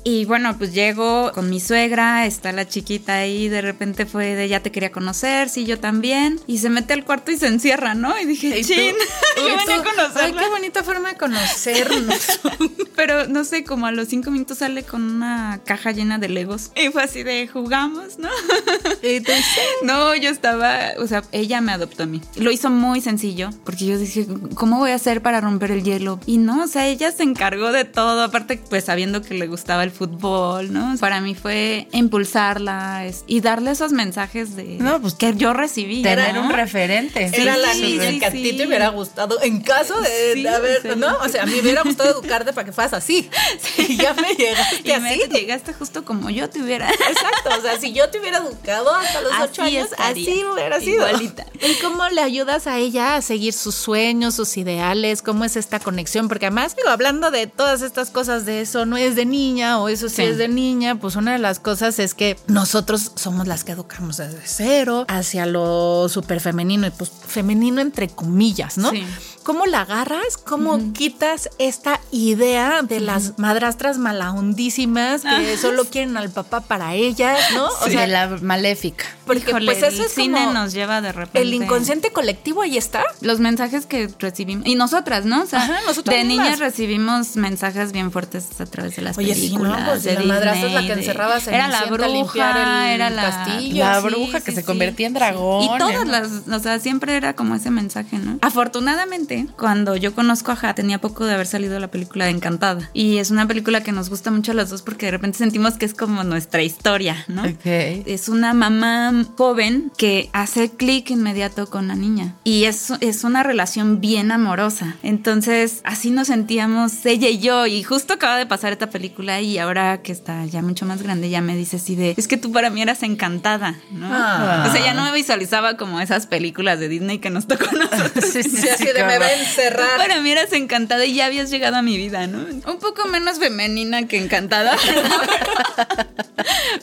Y bueno, pues llego con mi suegra, está la chiquita ahí, de repente fue de ya te quería conocer, sí, yo también. Y se mete al cuarto y se encierra, ¿no? Y dije, ¿Y chin, yo ¿Y venía a tú? Ay, conocerla. qué bonita forma de conocernos. Pero no sé, como a los cinco minutos sale con una caja llena de legos. Y fue así de jugamos, ¿no? y tú, sí. No, yo estaba, o sea, ella me adoptó a mí. Lo hizo muy sencillo, porque yo dije, ¿cómo voy a hacer para romper el hielo? Y no, o sea, ella se encargó de todo, aparte, pues sabiendo que le gustaba el fútbol, ¿no? Para mí fue impulsarla es- y darle esos mensajes de No, pues, que yo recibí. Tener ¿no? un referente. Era la Sí, niña sí, que a ti sí. te hubiera gustado en caso de, Sí, de haber, sí. ¿no? O sea, a mí me hubiera gustado educarte para que fueras así. Y ya me llegaste Y me así. llegaste justo como yo te hubiera. Exacto, o sea, si yo te hubiera educado hasta los ocho años, estaría. así hubiera sido. Igualita. ¿Y cómo le ayudas a ella a seguir sus sueños, sus ideales? ¿Cómo es esta conexión? Porque además, digo, hablando de todas estas cosas de eso no es de niña o eso sí, Sí. es de niña, pues una de las cosas es que nosotros somos las que educamos desde cero hacia lo súper femenino y pues femenino entre comillas, ¿no? Sí. ¿Cómo la agarras? ¿Cómo quitas esta idea de las madrastras malahondísimas que solo quieren al papá para ellas, ¿no? O de sea, la maléfica. porque Híjole, pues eso el es cine como nos lleva de repente. el inconsciente colectivo ahí está. Los mensajes que recibimos. Y nosotras, ¿no? O sea, Ajá, nosotras de niñas recibimos mensajes bien fuertes a través de las Oye, sí, ¿no? películas. Pues de la madrastra es la que de- encerraba a Era la bruja, el era la castillo. La Sí, bruja que sí, se sí. convertía en dragón. Y todas las, o sea, siempre era como ese mensaje, ¿no? Afortunadamente, cuando yo conozco a Ja, tenía poco de haber salido la película de Encantada. Y es una película que nos gusta mucho a las dos porque de repente sentimos que es como nuestra historia, ¿no? Ok. Es una mamá joven que hace clic inmediato con la niña. Y es, es una relación bien amorosa. Entonces, así nos sentíamos ella y yo. Y justo acaba de pasar esta película y ahora que está ya mucho más grande, ya me dice así de, es que tú para mí eras encantada, ¿no? Ah. O sea, ya no me visualizaba como esas películas de Disney que nos tocó a nosotros. Sí, sí, Sí, así de me va a Tú encerrar. para mí eras encantada y ya habías llegado a mi vida, ¿no? Un poco menos femenina que encantada.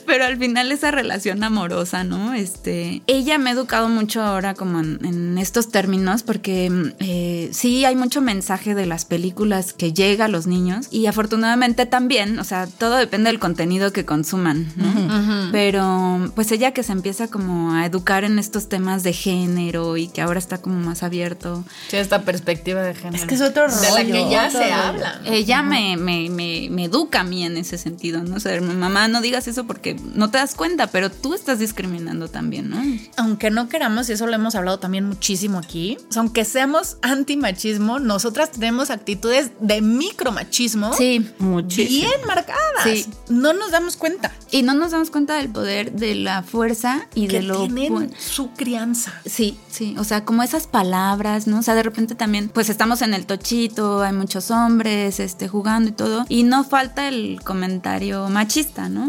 Pero al final esa relación amorosa, ¿no? Este, ella me ha educado mucho ahora como en, en estos términos porque eh, sí hay mucho mensaje de las películas que llega a los niños y afortunadamente también, o sea, todo depende del contenido que consuman, ¿no? Pero pues ella que se empieza como a educar en estos temas de género y que ahora está como más abierto. Sí, esta perspectiva de género. Es que es otro rollo. De la que ya se rollo. habla. ¿no? Ella me, me, me, me educa a mí en ese sentido, ¿no? O sea, mamá, no digas eso porque no te das cuenta, pero tú estás discriminando también, ¿no? Aunque no queramos, y eso lo hemos hablado también muchísimo aquí, o sea, aunque seamos antimachismo, nosotras tenemos actitudes de micromachismo Sí, Muchísimo. bien marcadas. Sí. No nos damos cuenta. Y no nos damos cuenta del poder de la fuerza y que de lo tienen su crianza. Sí, sí, o sea, como esas palabras, ¿no? O sea, de repente también, pues estamos en el tochito, hay muchos hombres, este, jugando y todo, y no falta el comentario machista, ¿no?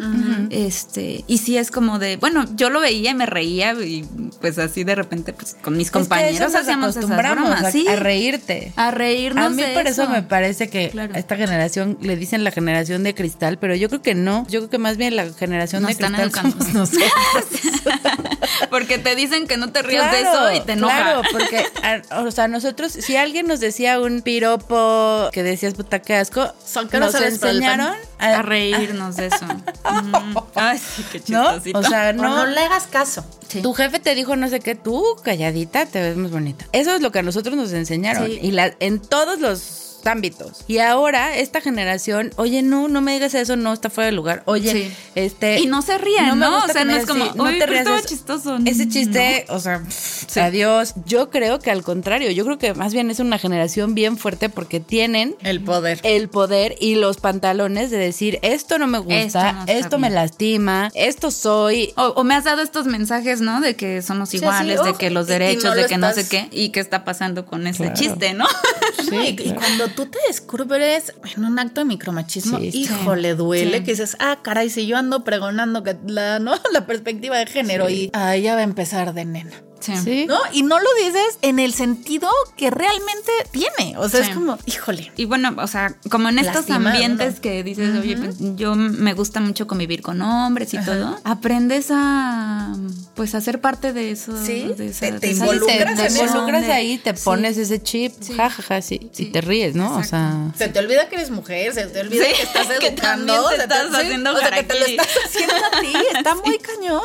Este, y sí es como de, bueno, yo lo veía y me reía y pues así de repente, pues con mis Es que compañeros nos hacíamos esas bromas, a, sí, a reírte. a reírnos A mí de por eso. me parece que Claro. a esta generación le dicen la generación de cristal, pero yo creo que no. Yo creo que más bien la generación Nos de están cristal educando. nosotros. Porque te dicen que no te rías de eso y te enoja. Claro, porque, a- o sea, nosotros, si alguien nos decía un piropo que decías, puta, qué asco, nos por el pan. enseñaron a reírnos de eso. Ay, sí, qué ¿no? O sea, O no no. le hagas caso. Sí. Tu jefe te dijo no sé qué, tú calladita te ves más bonita. Eso es lo que a nosotros nos enseñaron. Sí. Y la, en todos los ámbitos. Y ahora esta generación, oye, no, no me digas eso, no está fuera de lugar. Oye, Sí. este Y no se ríen, ¿no? gusta O sea, no es como, digas, "Uy, pero estaba de eso". chistoso. Ese No. chiste, o sea, adiós. Yo creo que al contrario, yo creo que más bien es una generación bien fuerte porque tienen El poder. el poder y los pantalones de decir esto no me gusta, Esto no me bien". lastima, esto soy. O, o me has dado estos mensajes, ¿no? De que somos sí, iguales, de ojo, que los derechos, no de que no sé qué. ¿Y qué está pasando con ese Claro. chiste, no? No, y, y cuando tú te descubres en un acto de micromachismo, Sí, sí. híjole, duele Sí. que dices, ah, caray, si yo ando pregonando que la, ¿no? la perspectiva de género y ahí ya va a empezar de nena. Sí. Sí. ¿No? Y no lo dices en el sentido que realmente tiene. O sea, Sí. es como, híjole. Y bueno, o sea, como en estos ambientes ¿no? que dices, oye, pues, yo me gusta mucho convivir con hombres y todo, aprendes a, pues, a ser parte de eso. Sí, de esa- te- de te involucras te en sensación eso. involucras de- ahí, te Sí. pones ese chip, Sí. jajaja, sí, Sí. y te ríes, ¿no? O sea, Se te olvida que eres mujer, se te olvida Sí, que estás que educando. también te se estás haciendo o sea, que te lo estás haciendo a ti. Está muy cañón.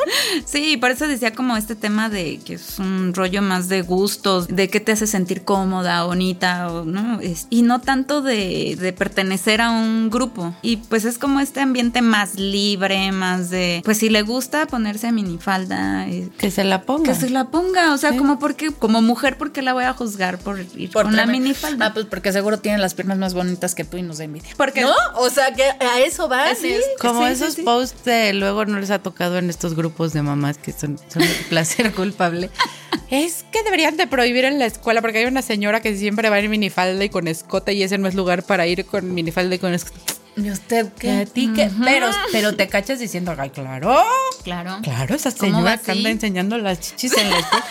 Sí, por eso decía como este tema de que es un rollo más de gustos, de qué te hace sentir cómoda, bonita, o no, Es- y no tanto de, de pertenecer a un grupo. Y pues es como este ambiente más libre, más de, pues si le gusta ponerse minifalda, eh, que se la ponga. que se la ponga, o sea, Sí. como porque, como mujer, ¿por qué la voy a juzgar por ir Por con la minifalda? Ah, pues porque seguro tienen las piernas más bonitas que tú y nos da envidia. Porque- ¿No? O sea, que a eso va. Es. Como Sí, sí, esos sí. posts de luego no les ha tocado en estos grupos de mamás que son, son de placer culpable. Es que deberían de prohibir en la escuela porque hay una señora que siempre va en minifalda y con escote y ese no es lugar para ir con minifalda y con escote. ¿Y usted Que a qué? ti que- pero, pero te cachas diciendo, ay, claro, Claro. claro, esa ¿Cómo va señora que anda enseñando las chichis en la escuela.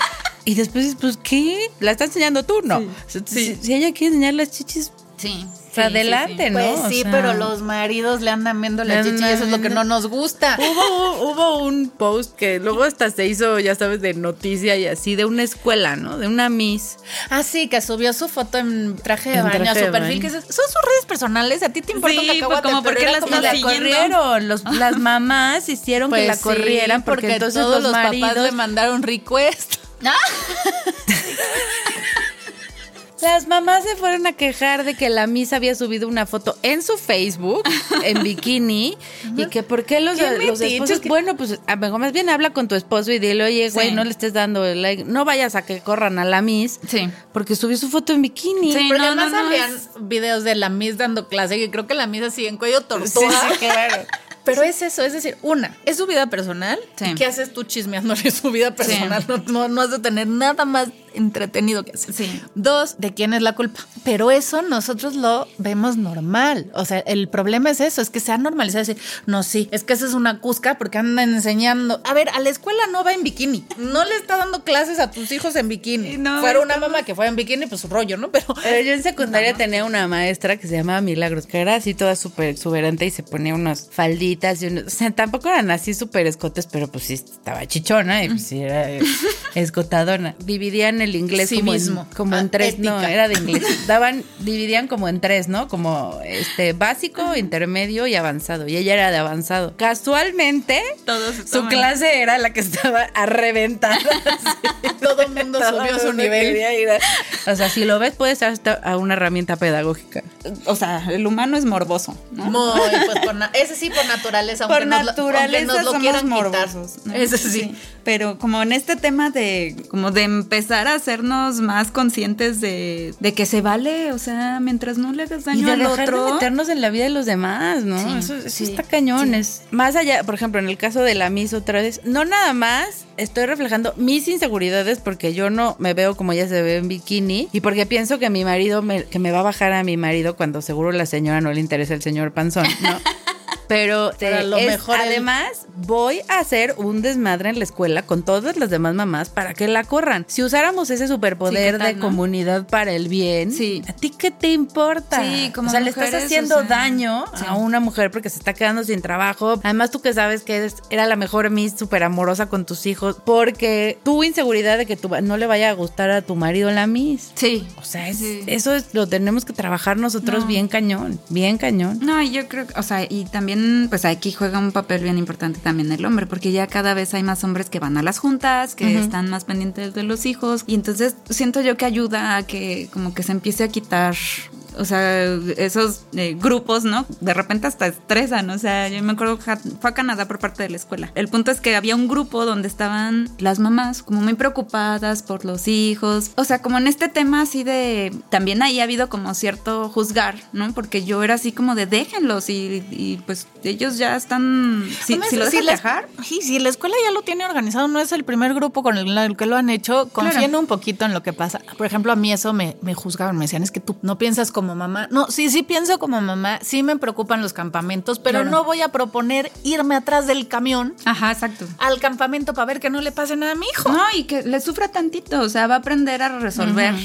Y después, pues, ¿qué? ¿La está enseñando tú? No. Si, si ella quiere enseñar las chichis, Sí. Sí, adelante, sí. ¿no? Pues O sí, sea, pero los maridos le andan viendo la chichi y eso es lo que no nos gusta. Hubo, hubo un post que luego hasta se hizo, ya sabes, de noticia y así, de una escuela, ¿no? De una Miss. Ah, sí, que subió su foto en traje de En baño a traje su perfil. baño. Que es- son sus redes personales. A ti te importa Sí, un pues, como, ¿por pero qué era las como la corrieron, los, las mamás hicieron que Pues la sí, corrieran porque, entonces todos los, los, papás maridos... le mandaron request. Las mamás se fueron a quejar de que la Miss había subido una foto en su Facebook, en bikini, y que por qué los, Qué los esposos, que- bueno, pues a mejor más bien habla con tu esposo y dile, oye, güey, Sí. no le estés dando el like, no vayas a que corran a la Miss, Sí. porque subió su foto en bikini. Sí. Porque no, además no, no, habían es- videos de la Miss dando clase y creo que la Miss así en cuello Sí, tortuga. sí, claro. Pero es eso, es decir, una, es su vida personal. Sí. ¿Y qué haces tú chismeándole su vida personal? No, no, no has de tener nada más entretenido que hacer. Sí. Dos, ¿de quién es la culpa? Pero eso nosotros lo vemos normal. O sea, el problema es eso, es que se ha normalizado decir, no, sí, es que esa es una cusca porque andan enseñando. A ver, a la escuela no va en bikini. No le está dando clases a tus hijos en bikini. No, Fuera una mamá que fuera en bikini, pues su rollo, ¿no? Pero Pero yo en secundaria tenía una maestra que se llamaba Milagros, que era así toda súper exuberante y se ponía unas falditas y unos, o sea, tampoco eran así súper escotes, pero pues sí estaba chichona y pues sí era escotadona. Dividían el inglés Sí como, mismo. en, como Ah, en tres, no, era de inglés. Daban, dividían como en tres, ¿no? Como este básico, intermedio y avanzado. Y ella era de avanzado. Casualmente, Todos su clase era la que estaba a reventar. todo el mundo subió su nivel. O sea, si lo ves, puede ser hasta a una herramienta pedagógica. O sea, el humano es morboso, ¿no? Muy, pues por na- ese sí por naturaleza, Por aunque nos lo- naturaleza aunque nos lo somos quieran morbosos. ¿no? Ese sí. Pero como en este tema de como de empezar a hacernos más conscientes de, de que se vale, o sea, mientras no le hagas Y daño de al dejar de otro. meternos en la vida de los demás, ¿no? Sí, eso eso sí, está cañón. sí. Es más allá, por ejemplo, en el caso de la Miss otra vez, no nada más estoy reflejando mis inseguridades porque yo no me veo como ella se ve en bikini y porque pienso que mi marido me, que me va a bajar a mi marido cuando seguro la señora no le interesa el señor panzón, ¿no? Pero, eh, lo es- mejor además voy a hacer un desmadre en la escuela con todas las demás mamás para que la corran. Si usáramos ese superpoder Sí, ¿qué tal, de no? comunidad para el bien, Sí. ¿a ti qué te importa? Sí, como o sea, le estás haciendo o sea, daño sí. a una mujer porque se está quedando sin trabajo. Además, tú que sabes que eres- era la mejor Miss súper amorosa con tus hijos, porque tu inseguridad de que tu, no le vaya a gustar a tu marido la Miss. Sí. O sea, es- eso es, lo tenemos que trabajar nosotros No. bien cañón, bien cañón. No, yo creo que, o sea, y también, pues aquí juega un papel bien importante también el hombre, porque ya cada vez hay más hombres que van a las juntas, que están más pendientes de los hijos, y entonces siento yo que ayuda a que como que se empiece a quitar. O sea, esos eh, grupos, ¿no? De repente hasta estresan. O sea, yo me acuerdo que fue a Canadá por parte de la escuela. El punto es que había un grupo donde estaban las mamás como muy preocupadas por los hijos. O sea, como en este tema así de... También ahí ha habido como cierto juzgar, ¿no? Porque yo era así como de déjenlos y, y, pues ellos ya están... Si, si lo dejan viajar... sí, si la escuela ya lo tiene organizado, no es el primer grupo con el, el que lo han hecho, confíen Claro. un poquito en lo que pasa. Por ejemplo, a mí eso me, me juzgaban, me decían, es que tú no piensas como mamá. No, sí, sí pienso como mamá, sí me preocupan los campamentos, pero Claro. no voy a proponer irme atrás del camión Ajá, exacto. al campamento para ver que no le pase nada a mi hijo. No, y que le sufra tantito, o sea, va a aprender a resolver.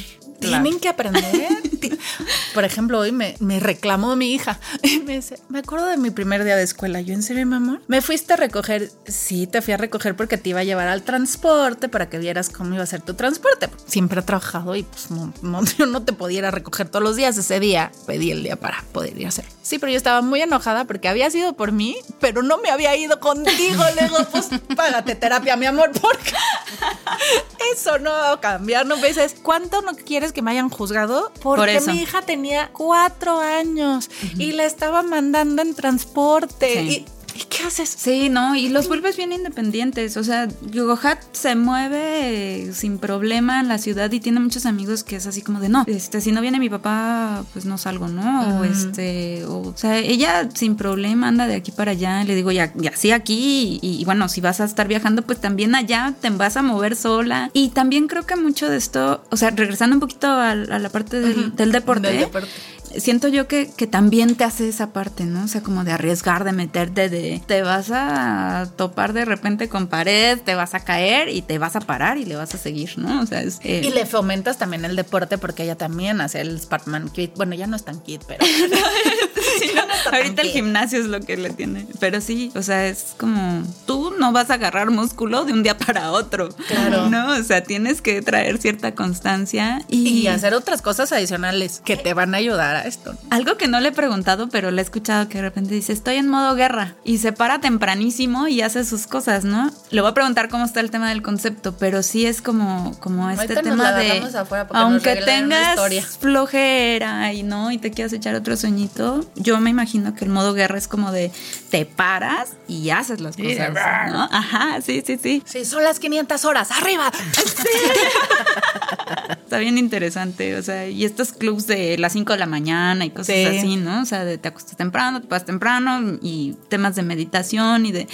Tienen que aprender. Por ejemplo, hoy me, me reclamó mi hija y me dice, me acuerdo de mi primer día de escuela. Yo, ¿en serio, mi amor? Me fuiste a recoger. Sí, te fui a recoger porque te iba a llevar al transporte para que vieras cómo iba a ser tu transporte. Siempre he trabajado y pues no, no- yo no te podía ir a recoger todos los días. Ese día pedí el día para poder ir a hacer. Sí, pero yo estaba muy enojada porque había sido por mí, pero no me había ido contigo. Le digo, pues págate terapia, mi amor, porque eso no va a cambiar. No veces cuánto no quieres que me hayan juzgado porque Por mi hija tenía cuatro años y la estaba mandando en transporte. Sí. Y, ¿y qué haces? Sí, no, y los vuelves bien independientes. O sea, Yugohat se mueve eh, sin problema en la ciudad y tiene muchos amigos que es así como de no, este, si no viene mi papá, pues no salgo, ¿no? O este, o, o sea, ella sin problema anda de aquí para allá. Le digo, ya, ya sí aquí, y, y bueno, si vas a estar viajando, pues también allá te vas a mover sola. Y también creo que mucho de esto, o sea, regresando un poquito a, a la parte del, del deporte. Del deporte. Siento yo que, que también te hace esa parte, ¿no? O sea, como de arriesgar, de meterte, de te vas a topar de repente con pared, te vas a caer y te vas a parar y le vas a seguir, ¿no? O sea, es... eh, Y le fomentas también el deporte porque ella también hace el Sparkman Kit. Bueno, ya no es tan kit, pero Sí, no, ahorita el gimnasio es lo que le tiene. Pero sí, o sea, es como tú no vas a agarrar músculo de un día para otro. Claro. ¿No? O sea, tienes que traer cierta constancia y, y hacer otras cosas adicionales que te van a ayudar esto. Algo que no le he preguntado, pero le he escuchado que de repente dice, estoy en modo guerra y se para tempranísimo y hace sus cosas, ¿no? Le voy a preguntar cómo está el tema del concepto, pero sí es como, como este Ahorita nos tema la de, dejamos afuera porque nos aunque tengas historia. flojera y no, y te quieras echar otro sueñito, yo me imagino que el modo guerra es como de, te paras y haces las cosas, ¿no? Ajá, sí, sí, sí. Sí, son las 500 horas, arriba. Está bien interesante, o sea, y estos clubs de las 5 de la mañana y cosas Sí. así, ¿no? O sea, de te acuestas temprano, te vas temprano y temas de meditación y de,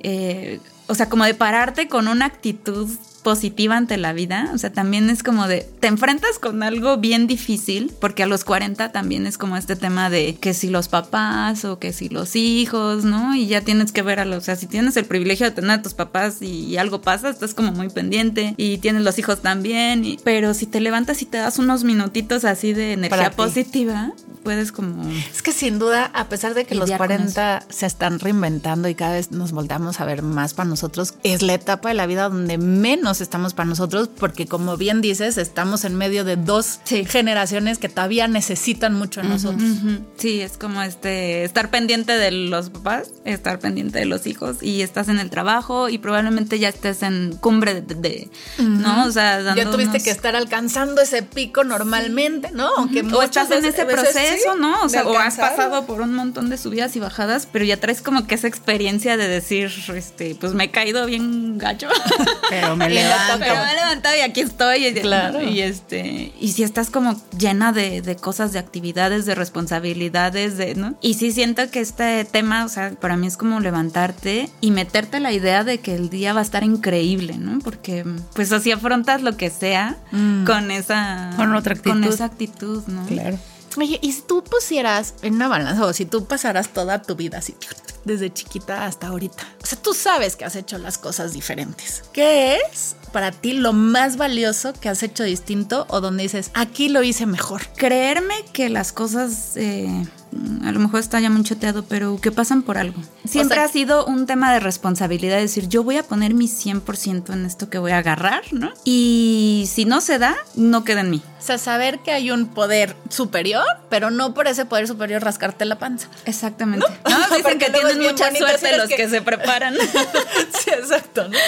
eh, o sea, como de pararte con una actitud positiva ante la vida, o sea, también es como de, te enfrentas con algo bien difícil, porque a los 40 también es como este tema de que si los papás o que si los hijos, ¿no? Y ya tienes que ver a los, o sea, si tienes el privilegio de tener a tus papás y, y algo pasa, estás como muy pendiente y tienes los hijos también, y- pero si te levantas y te das unos minutitos así de energía positiva, puedes como... Es que sin duda, a pesar de que los Lidiar con 40 se están reinventando y cada vez nos volteamos a ver más para nosotros, es la etapa de la vida donde menos estamos para nosotros, porque como bien dices, estamos en medio de dos Sí. generaciones que todavía necesitan mucho de nosotros. Sí, es como este estar pendiente de los papás, estar pendiente de los hijos y estás en el trabajo y probablemente ya estés en cumbre de, de- ¿no? O sea, dando Ya tuviste unos- que estar alcanzando ese pico normalmente, ¿no? Aunque o estás en ese veces proceso eso, ¿no? O sea, o has pasado por un montón de subidas y bajadas, pero ya traes como que esa experiencia de decir, este, pues me he caído bien gacho. Pero me levanto. Pero me he levantado y aquí estoy. Y, Claro. Y este. Y si estás como llena de, de cosas, de actividades, de responsabilidades, de, ¿no? Y sí siento que este tema, o sea, para mí es como levantarte y meterte la idea de que el día va a estar increíble, ¿no? Porque pues así afrontas lo que sea con esa. Con otra actitud. Con esa actitud, ¿no? Claro. Y si tú pusieras en una balanza o si tú pasaras toda tu vida así, desde chiquita hasta ahorita, o sea, tú sabes que has hecho las cosas diferentes. ¿Qué es para ti lo más valioso que has hecho distinto o donde dices, aquí lo hice mejor? creerme que las cosas eh, a lo mejor está ya muy choteado, pero que pasan por algo. Siempre sea- ha sido un tema de responsabilidad, decir, yo voy a poner mi 100% en esto que voy a agarrar, ¿no? Y si no se da, no queda en mí. O sea, saber que hay un poder superior, pero no por ese poder superior rascarte la panza. Exactamente. No, Porque dicen que tienen mucha suerte los que- que... se preparan. sí, exacto, ¿no?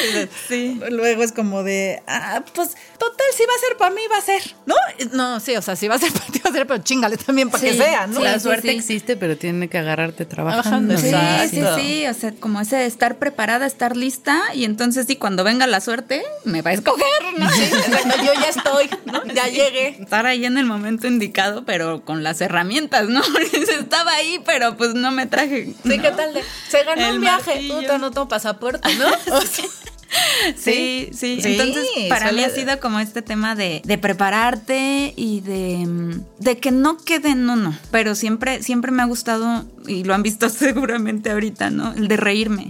sí. Luego es como de, ah, pues total, si va a ser para mí, va a ser, ¿no? No, sí, o sea, si va a ser para ti, va a ser, pero chingale también para que sea, ¿no? sí, la sí, suerte sí. existe, pero tiene que agarrarte Trabajando, trabajando. Sí, Exacto. sí, sí, o sea, como ese de estar preparada, estar lista y entonces sí, cuando venga la suerte, me va a escoger, ¿no? Sí, exacto, yo ya estoy, ¿no? Ya llegué. estar ahí en el momento indicado, pero con las herramientas, ¿no? Estaba ahí, pero pues no me traje. Sí, ¿no? ¿qué tal? De, se ganó El un viaje, puta, no tengo pasaporte, ¿no? O sea, Sí, sí. Sí, Entonces, para suele- mí ha sido como este tema de, de prepararte y de, de que no quede en uno. Pero siempre, siempre me ha gustado, y lo han visto seguramente ahorita, ¿no? El de reírme.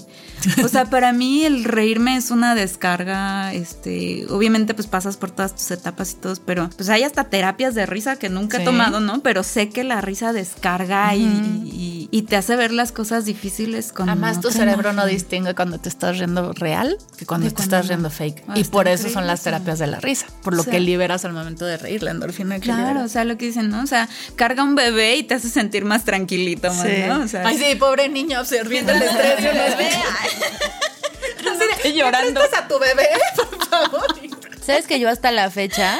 O sea, para mí el reírme es una descarga, este, obviamente pues pasas por todas tus etapas y todos, pero pues hay hasta terapias de risa que nunca Sí. he tomado, ¿no? Pero sé que la risa descarga y, y- y te hace ver las cosas difíciles con Además, tu cerebro no distingue cuando te estás riendo real que cuando De te cuando estás no. riendo fake. Ah, y por eso son las terapias de la risa, por lo O sea- que liberas al momento de reír, la endorfina que Claro, o sea, lo que dicen, ¿no? O sea, carga un bebé y te hace sentir más tranquilito, más, Sí. ¿no? O sea, Ay, sí, pobre niño absorbiendo el estrés de un bebé. llorando. ¿Prestas a tu bebé, por favor? ¿Sabes que yo hasta la fecha,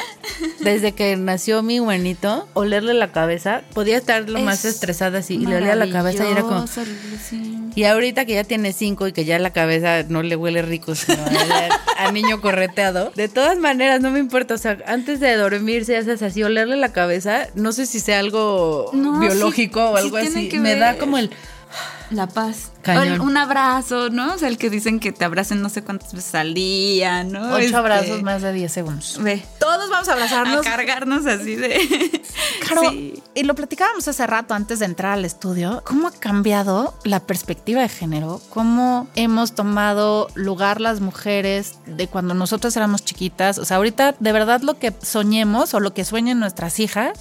desde que nació mi buenito, olerle la cabeza, podía estar lo más Es estresada así y le olía la cabeza y era como... Sí. Y ahorita que ya tiene cinco y que ya la cabeza no le huele rico, sino a, a niño correteado, de todas maneras no me importa, o sea, antes de dormirse haces así, olerle la cabeza, no sé si sea algo No, biológico sí- o sí algo tiene así, me da ver. como el... La paz. Cañón. Un abrazo, ¿no? O sea, el que dicen que te abracen no sé cuántas veces al día, ¿no? Ocho Este, abrazos más de 10 segundos. Ve. Todos vamos a A abrazarnos. cargarnos así de. Claro, Sí. Y lo platicábamos hace rato antes de entrar al estudio, cómo ha cambiado la perspectiva de género, cómo hemos tomado lugar las mujeres de cuando nosotros éramos chiquitas, o sea, ahorita de verdad lo que soñemos o lo que sueñen nuestras hijas,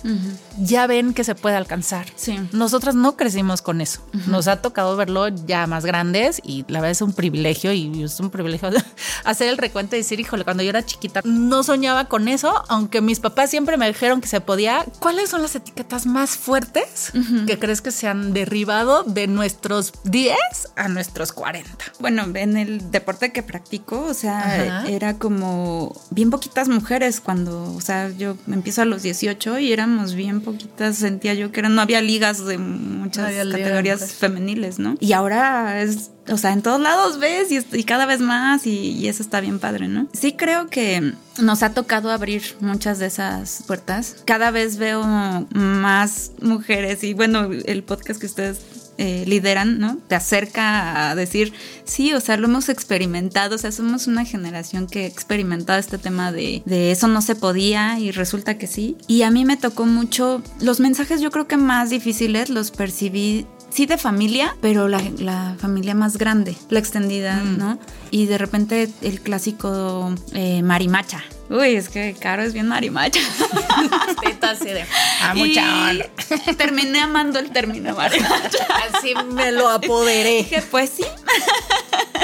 ya ven que se puede alcanzar. Sí. Nosotras no crecimos con eso. Nos ha tocado verlo ya más grandes y la verdad es un privilegio y es un privilegio hacer el recuento y decir, híjole, cuando yo era chiquita no soñaba con eso, aunque mis papás siempre me dijeron que se podía. ¿Cuáles son las etiquetas más fuertes que crees que se han derribado de nuestros 10 a nuestros 40? Bueno, en el deporte que practico, o sea, Ajá. era como bien poquitas mujeres cuando, o sea, yo empiezo a los 18 y éramos bien poquitas, sentía yo que era, no había ligas de muchas No había categorías femeniles, ¿no? Y ahora es, o sea, en todos lados ves y, cada vez más y, y eso está bien padre, ¿no? Sí creo que nos ha tocado abrir muchas de esas puertas. Cada vez veo más mujeres y bueno, el podcast que ustedes eh, lideran, ¿no? Te acerca a decir, sí, o sea, lo hemos experimentado, o sea, somos una generación que ha experimentado este tema de, de eso no se podía y resulta que sí. Y a mí me tocó mucho, los mensajes yo creo que más difíciles los percibí. Sí, de familia, pero la, la familia más grande, la extendida, ¿no? Y de repente el clásico eh, marimacha. Uy, es que Caro es bien marimacha. así de, Ah, mucha Y Terminé amando el término marimacha. Así me lo apoderé. Dije, pues sí.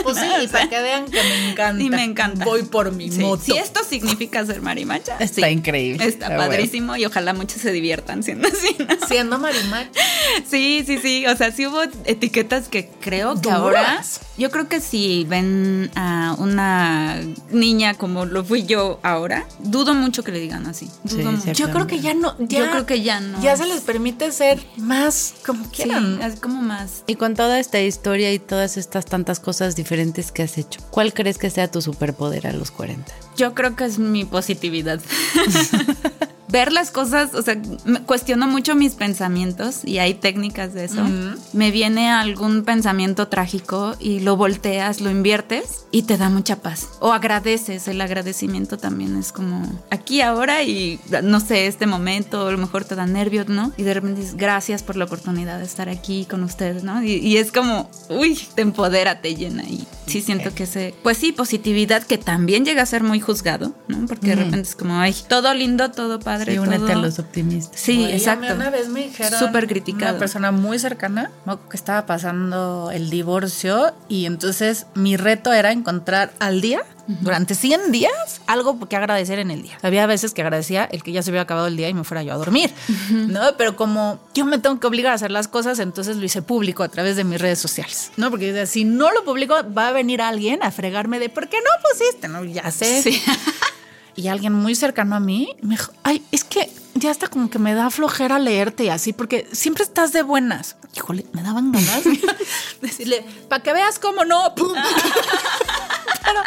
Pues sí, y para que vean que me encanta. Y me encanta. Voy por mi Sí, moto. Si esto significa ser marimacha, Está sí. increíble. Está bueno. padrísimo y ojalá muchos se diviertan siendo así. ¿no? Siendo marimacha. Sí, sí, sí. O sea, sí hubo etiquetas que creo que Duras. ahora. Yo creo que si ven a una niña como lo fui yo ahora, dudo mucho que le digan así. Sí, mucho. Yo creo que ya no. Ya, Yo creo que ya no. Ya se les permite ser más como Sí, quieran. es como más. Y con toda esta historia y todas estas tantas cosas diferentes que has hecho, ¿cuál crees que sea tu superpoder a los 40? Yo creo que es mi positividad. Ver las cosas, o sea, cuestiono mucho mis pensamientos y hay técnicas de eso. Me viene algún pensamiento trágico y lo volteas, lo inviertes y te da mucha paz. O agradeces, el agradecimiento también es como aquí, ahora y no sé, este momento, a lo mejor te da nervios, ¿no? Y de repente dices, gracias por la oportunidad de estar aquí con ustedes, ¿no? Y, y es como, uy, te empodera, te llena y sí siento que ese, pues sí, positividad que también llega a ser muy juzgado, ¿no? Porque de repente es como, ay, todo lindo, todo padre. Y únete todo- a los optimistas. Sí, Oye, exacto. Una vez me dijeron. Súper criticado. Una persona muy cercana que estaba pasando el divorcio y entonces mi reto era encontrar al día. Durante 100 días, algo que agradecer en el día. Había veces que agradecía el que ya se había acabado el día y me fuera yo a dormir, ¿no? Pero como yo me tengo que obligar a hacer las cosas, entonces lo hice público a través de mis redes sociales, ¿no? Porque si no lo publico, va a venir alguien a fregarme de ¿por qué no pusiste? No, ya sé. Sí. Y alguien muy cercano a mí me dijo, ay, es que ya hasta como que me da flojera leerte y así, porque siempre estás de buenas. Híjole, me daban ganas de decirle, para que veas cómo no. pum". Pero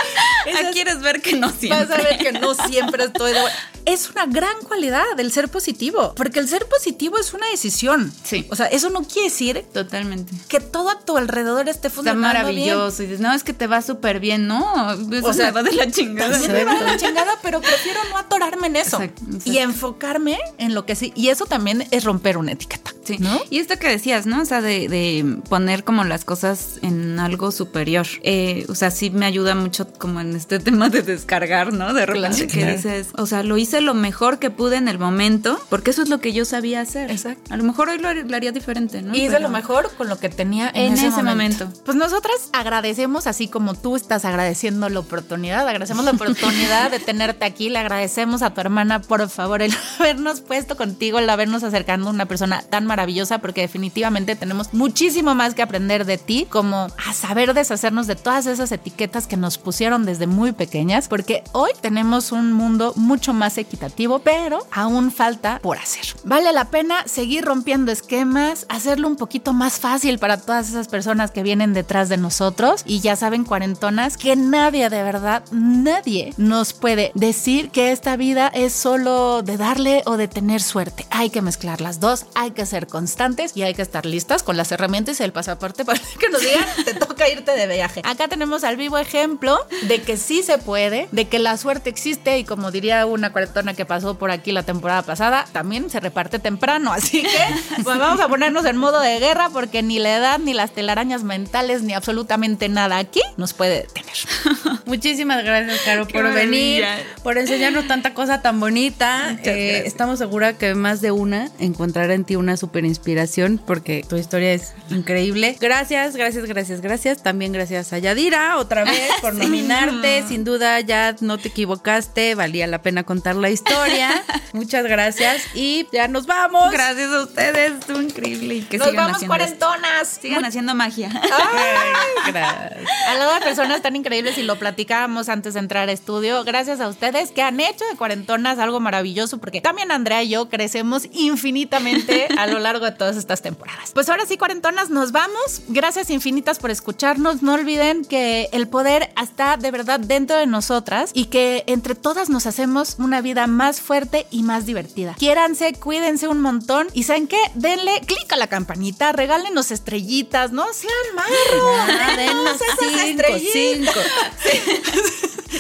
esas- Ah, quieres ver que no siempre. Vas a ver que no siempre estoy de buenas. Es una gran cualidad el ser positivo, porque el ser positivo es una decisión. Sí. O sea, eso no quiere decir Totalmente. que todo a tu alrededor esté Está funcionando maravilloso. Y dices, no, es que te va súper bien. No, eso O sea, me va de la chingada. También me va de la chingada, pero prefiero no atorarme en eso Exacto, exacto. y enfocarme en lo que sí. Y eso también es romper una etiqueta. Sí. ¿No? Y esto que decías, ¿no? O sea, de, de poner como las cosas en algo superior. Eh, o sea, sí me ayuda mucho como en este tema de descargar, ¿no? De repente Claro. que Claro. dices, o sea, lo hice lo mejor que pude en el momento, porque eso es lo que yo sabía hacer. Exacto. A lo mejor hoy lo, lo haría diferente, ¿no? Y hice Pero- lo mejor con lo que tenía en, En ese, ese momento. momento. Pues nosotras agradecemos, así como tú estás agradeciendo la oportunidad, agradecemos la oportunidad de tenerte aquí, le agradecemos a tu hermana, por favor, el habernos puesto contigo, el habernos acercando a una persona tan maravillosa, porque definitivamente tenemos muchísimo más que aprender de ti, como a saber deshacernos de todas esas etiquetas que nos pusieron desde muy pequeñas, porque hoy tenemos un mundo mucho más equitativo, pero aún falta por hacer. Vale la pena seguir rompiendo esquemas, hacerlo un poquito más fácil para todas esas personas que vienen detrás de nosotros y ya saben, cuarentonas, que nadie de verdad, nadie nos puede decir que esta vida es solo de darle o de tener suerte. Hay que mezclar las dos, hay que ser constantes y hay que estar listas con las herramientas y el pasaporte para que nos digan, te toca irte de viaje. Acá tenemos al vivo ejemplo de que sí se puede, de que la suerte existe y como diría una cuarentona que pasó por aquí la temporada pasada, también se reparte temprano. Así que pues vamos a ponernos en modo de guerra porque ni la edad, ni las telarañas mentales, ni absolutamente nada aquí nos puede detener. Muchísimas gracias, Caro, Qué por venir, maravilla. por enseñarnos tanta cosa tan bonita. Eh, estamos seguras que más de una encontrará en ti una super inspiración porque tu historia es increíble. Gracias, gracias, gracias, gracias. También gracias a Yadira otra vez por nominarte. Sin duda ya no te equivocaste, valía la pena contar la historia. Muchas gracias y ya nos vamos. Gracias a ustedes, estuvo increíble. Y que Nos sigan vamos haciendo esto. cuarentonas. Sigan haciendo magia. Ay, gracias. Al lado de personas tan increíbles y lo platicábamos antes de entrar a estudio. Gracias a ustedes que han hecho de cuarentonas algo maravilloso porque también Andrea y yo crecemos infinitamente a lo largo de todas estas temporadas. Pues ahora sí, cuarentonas, nos vamos. Gracias infinitas por escucharnos. No olviden que el poder está de verdad dentro de nosotras y que entre todas nos hacemos una vida más fuerte y más divertida. Quiéranse, cuídense un montón y ¿saben qué? Denle clic a la campanita, regálenos estrellitas, no sean marros. Ah, esas estrellitas. cinco.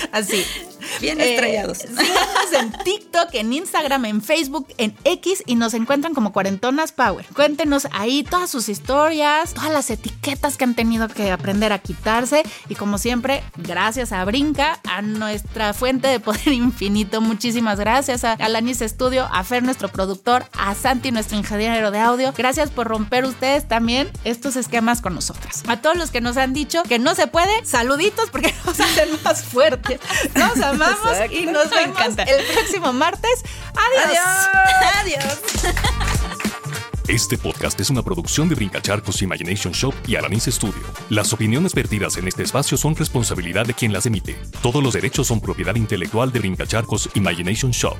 Así. Bien Eh, estrellados. síganos en TikTok, en Instagram, en Facebook, en X y nos encuentran como Cuarentonas Power. Cuéntenos ahí todas sus historias, todas las etiquetas que han tenido que aprender a quitarse y como siempre, gracias a Brinca, a nuestra fuente de poder infinito. Muchísimas gracias a Alanis Studio, a Fer, nuestro productor, a Santi, nuestro ingeniero de audio. Gracias por romper ustedes también estos esquemas con nosotras. A todos los que nos han dicho que no se puede, saluditos porque nos hacen más fuertes. Nos amamos Exacto. y nos vemos encanta. el próximo martes. Adiós. Adiós. Este podcast es una producción de Brincacharcos Imagination Shop y Alanis Studio. Las opiniones vertidas en este espacio son responsabilidad de quien las emite. Todos los derechos son propiedad intelectual de Brincacharcos Imagination Shop.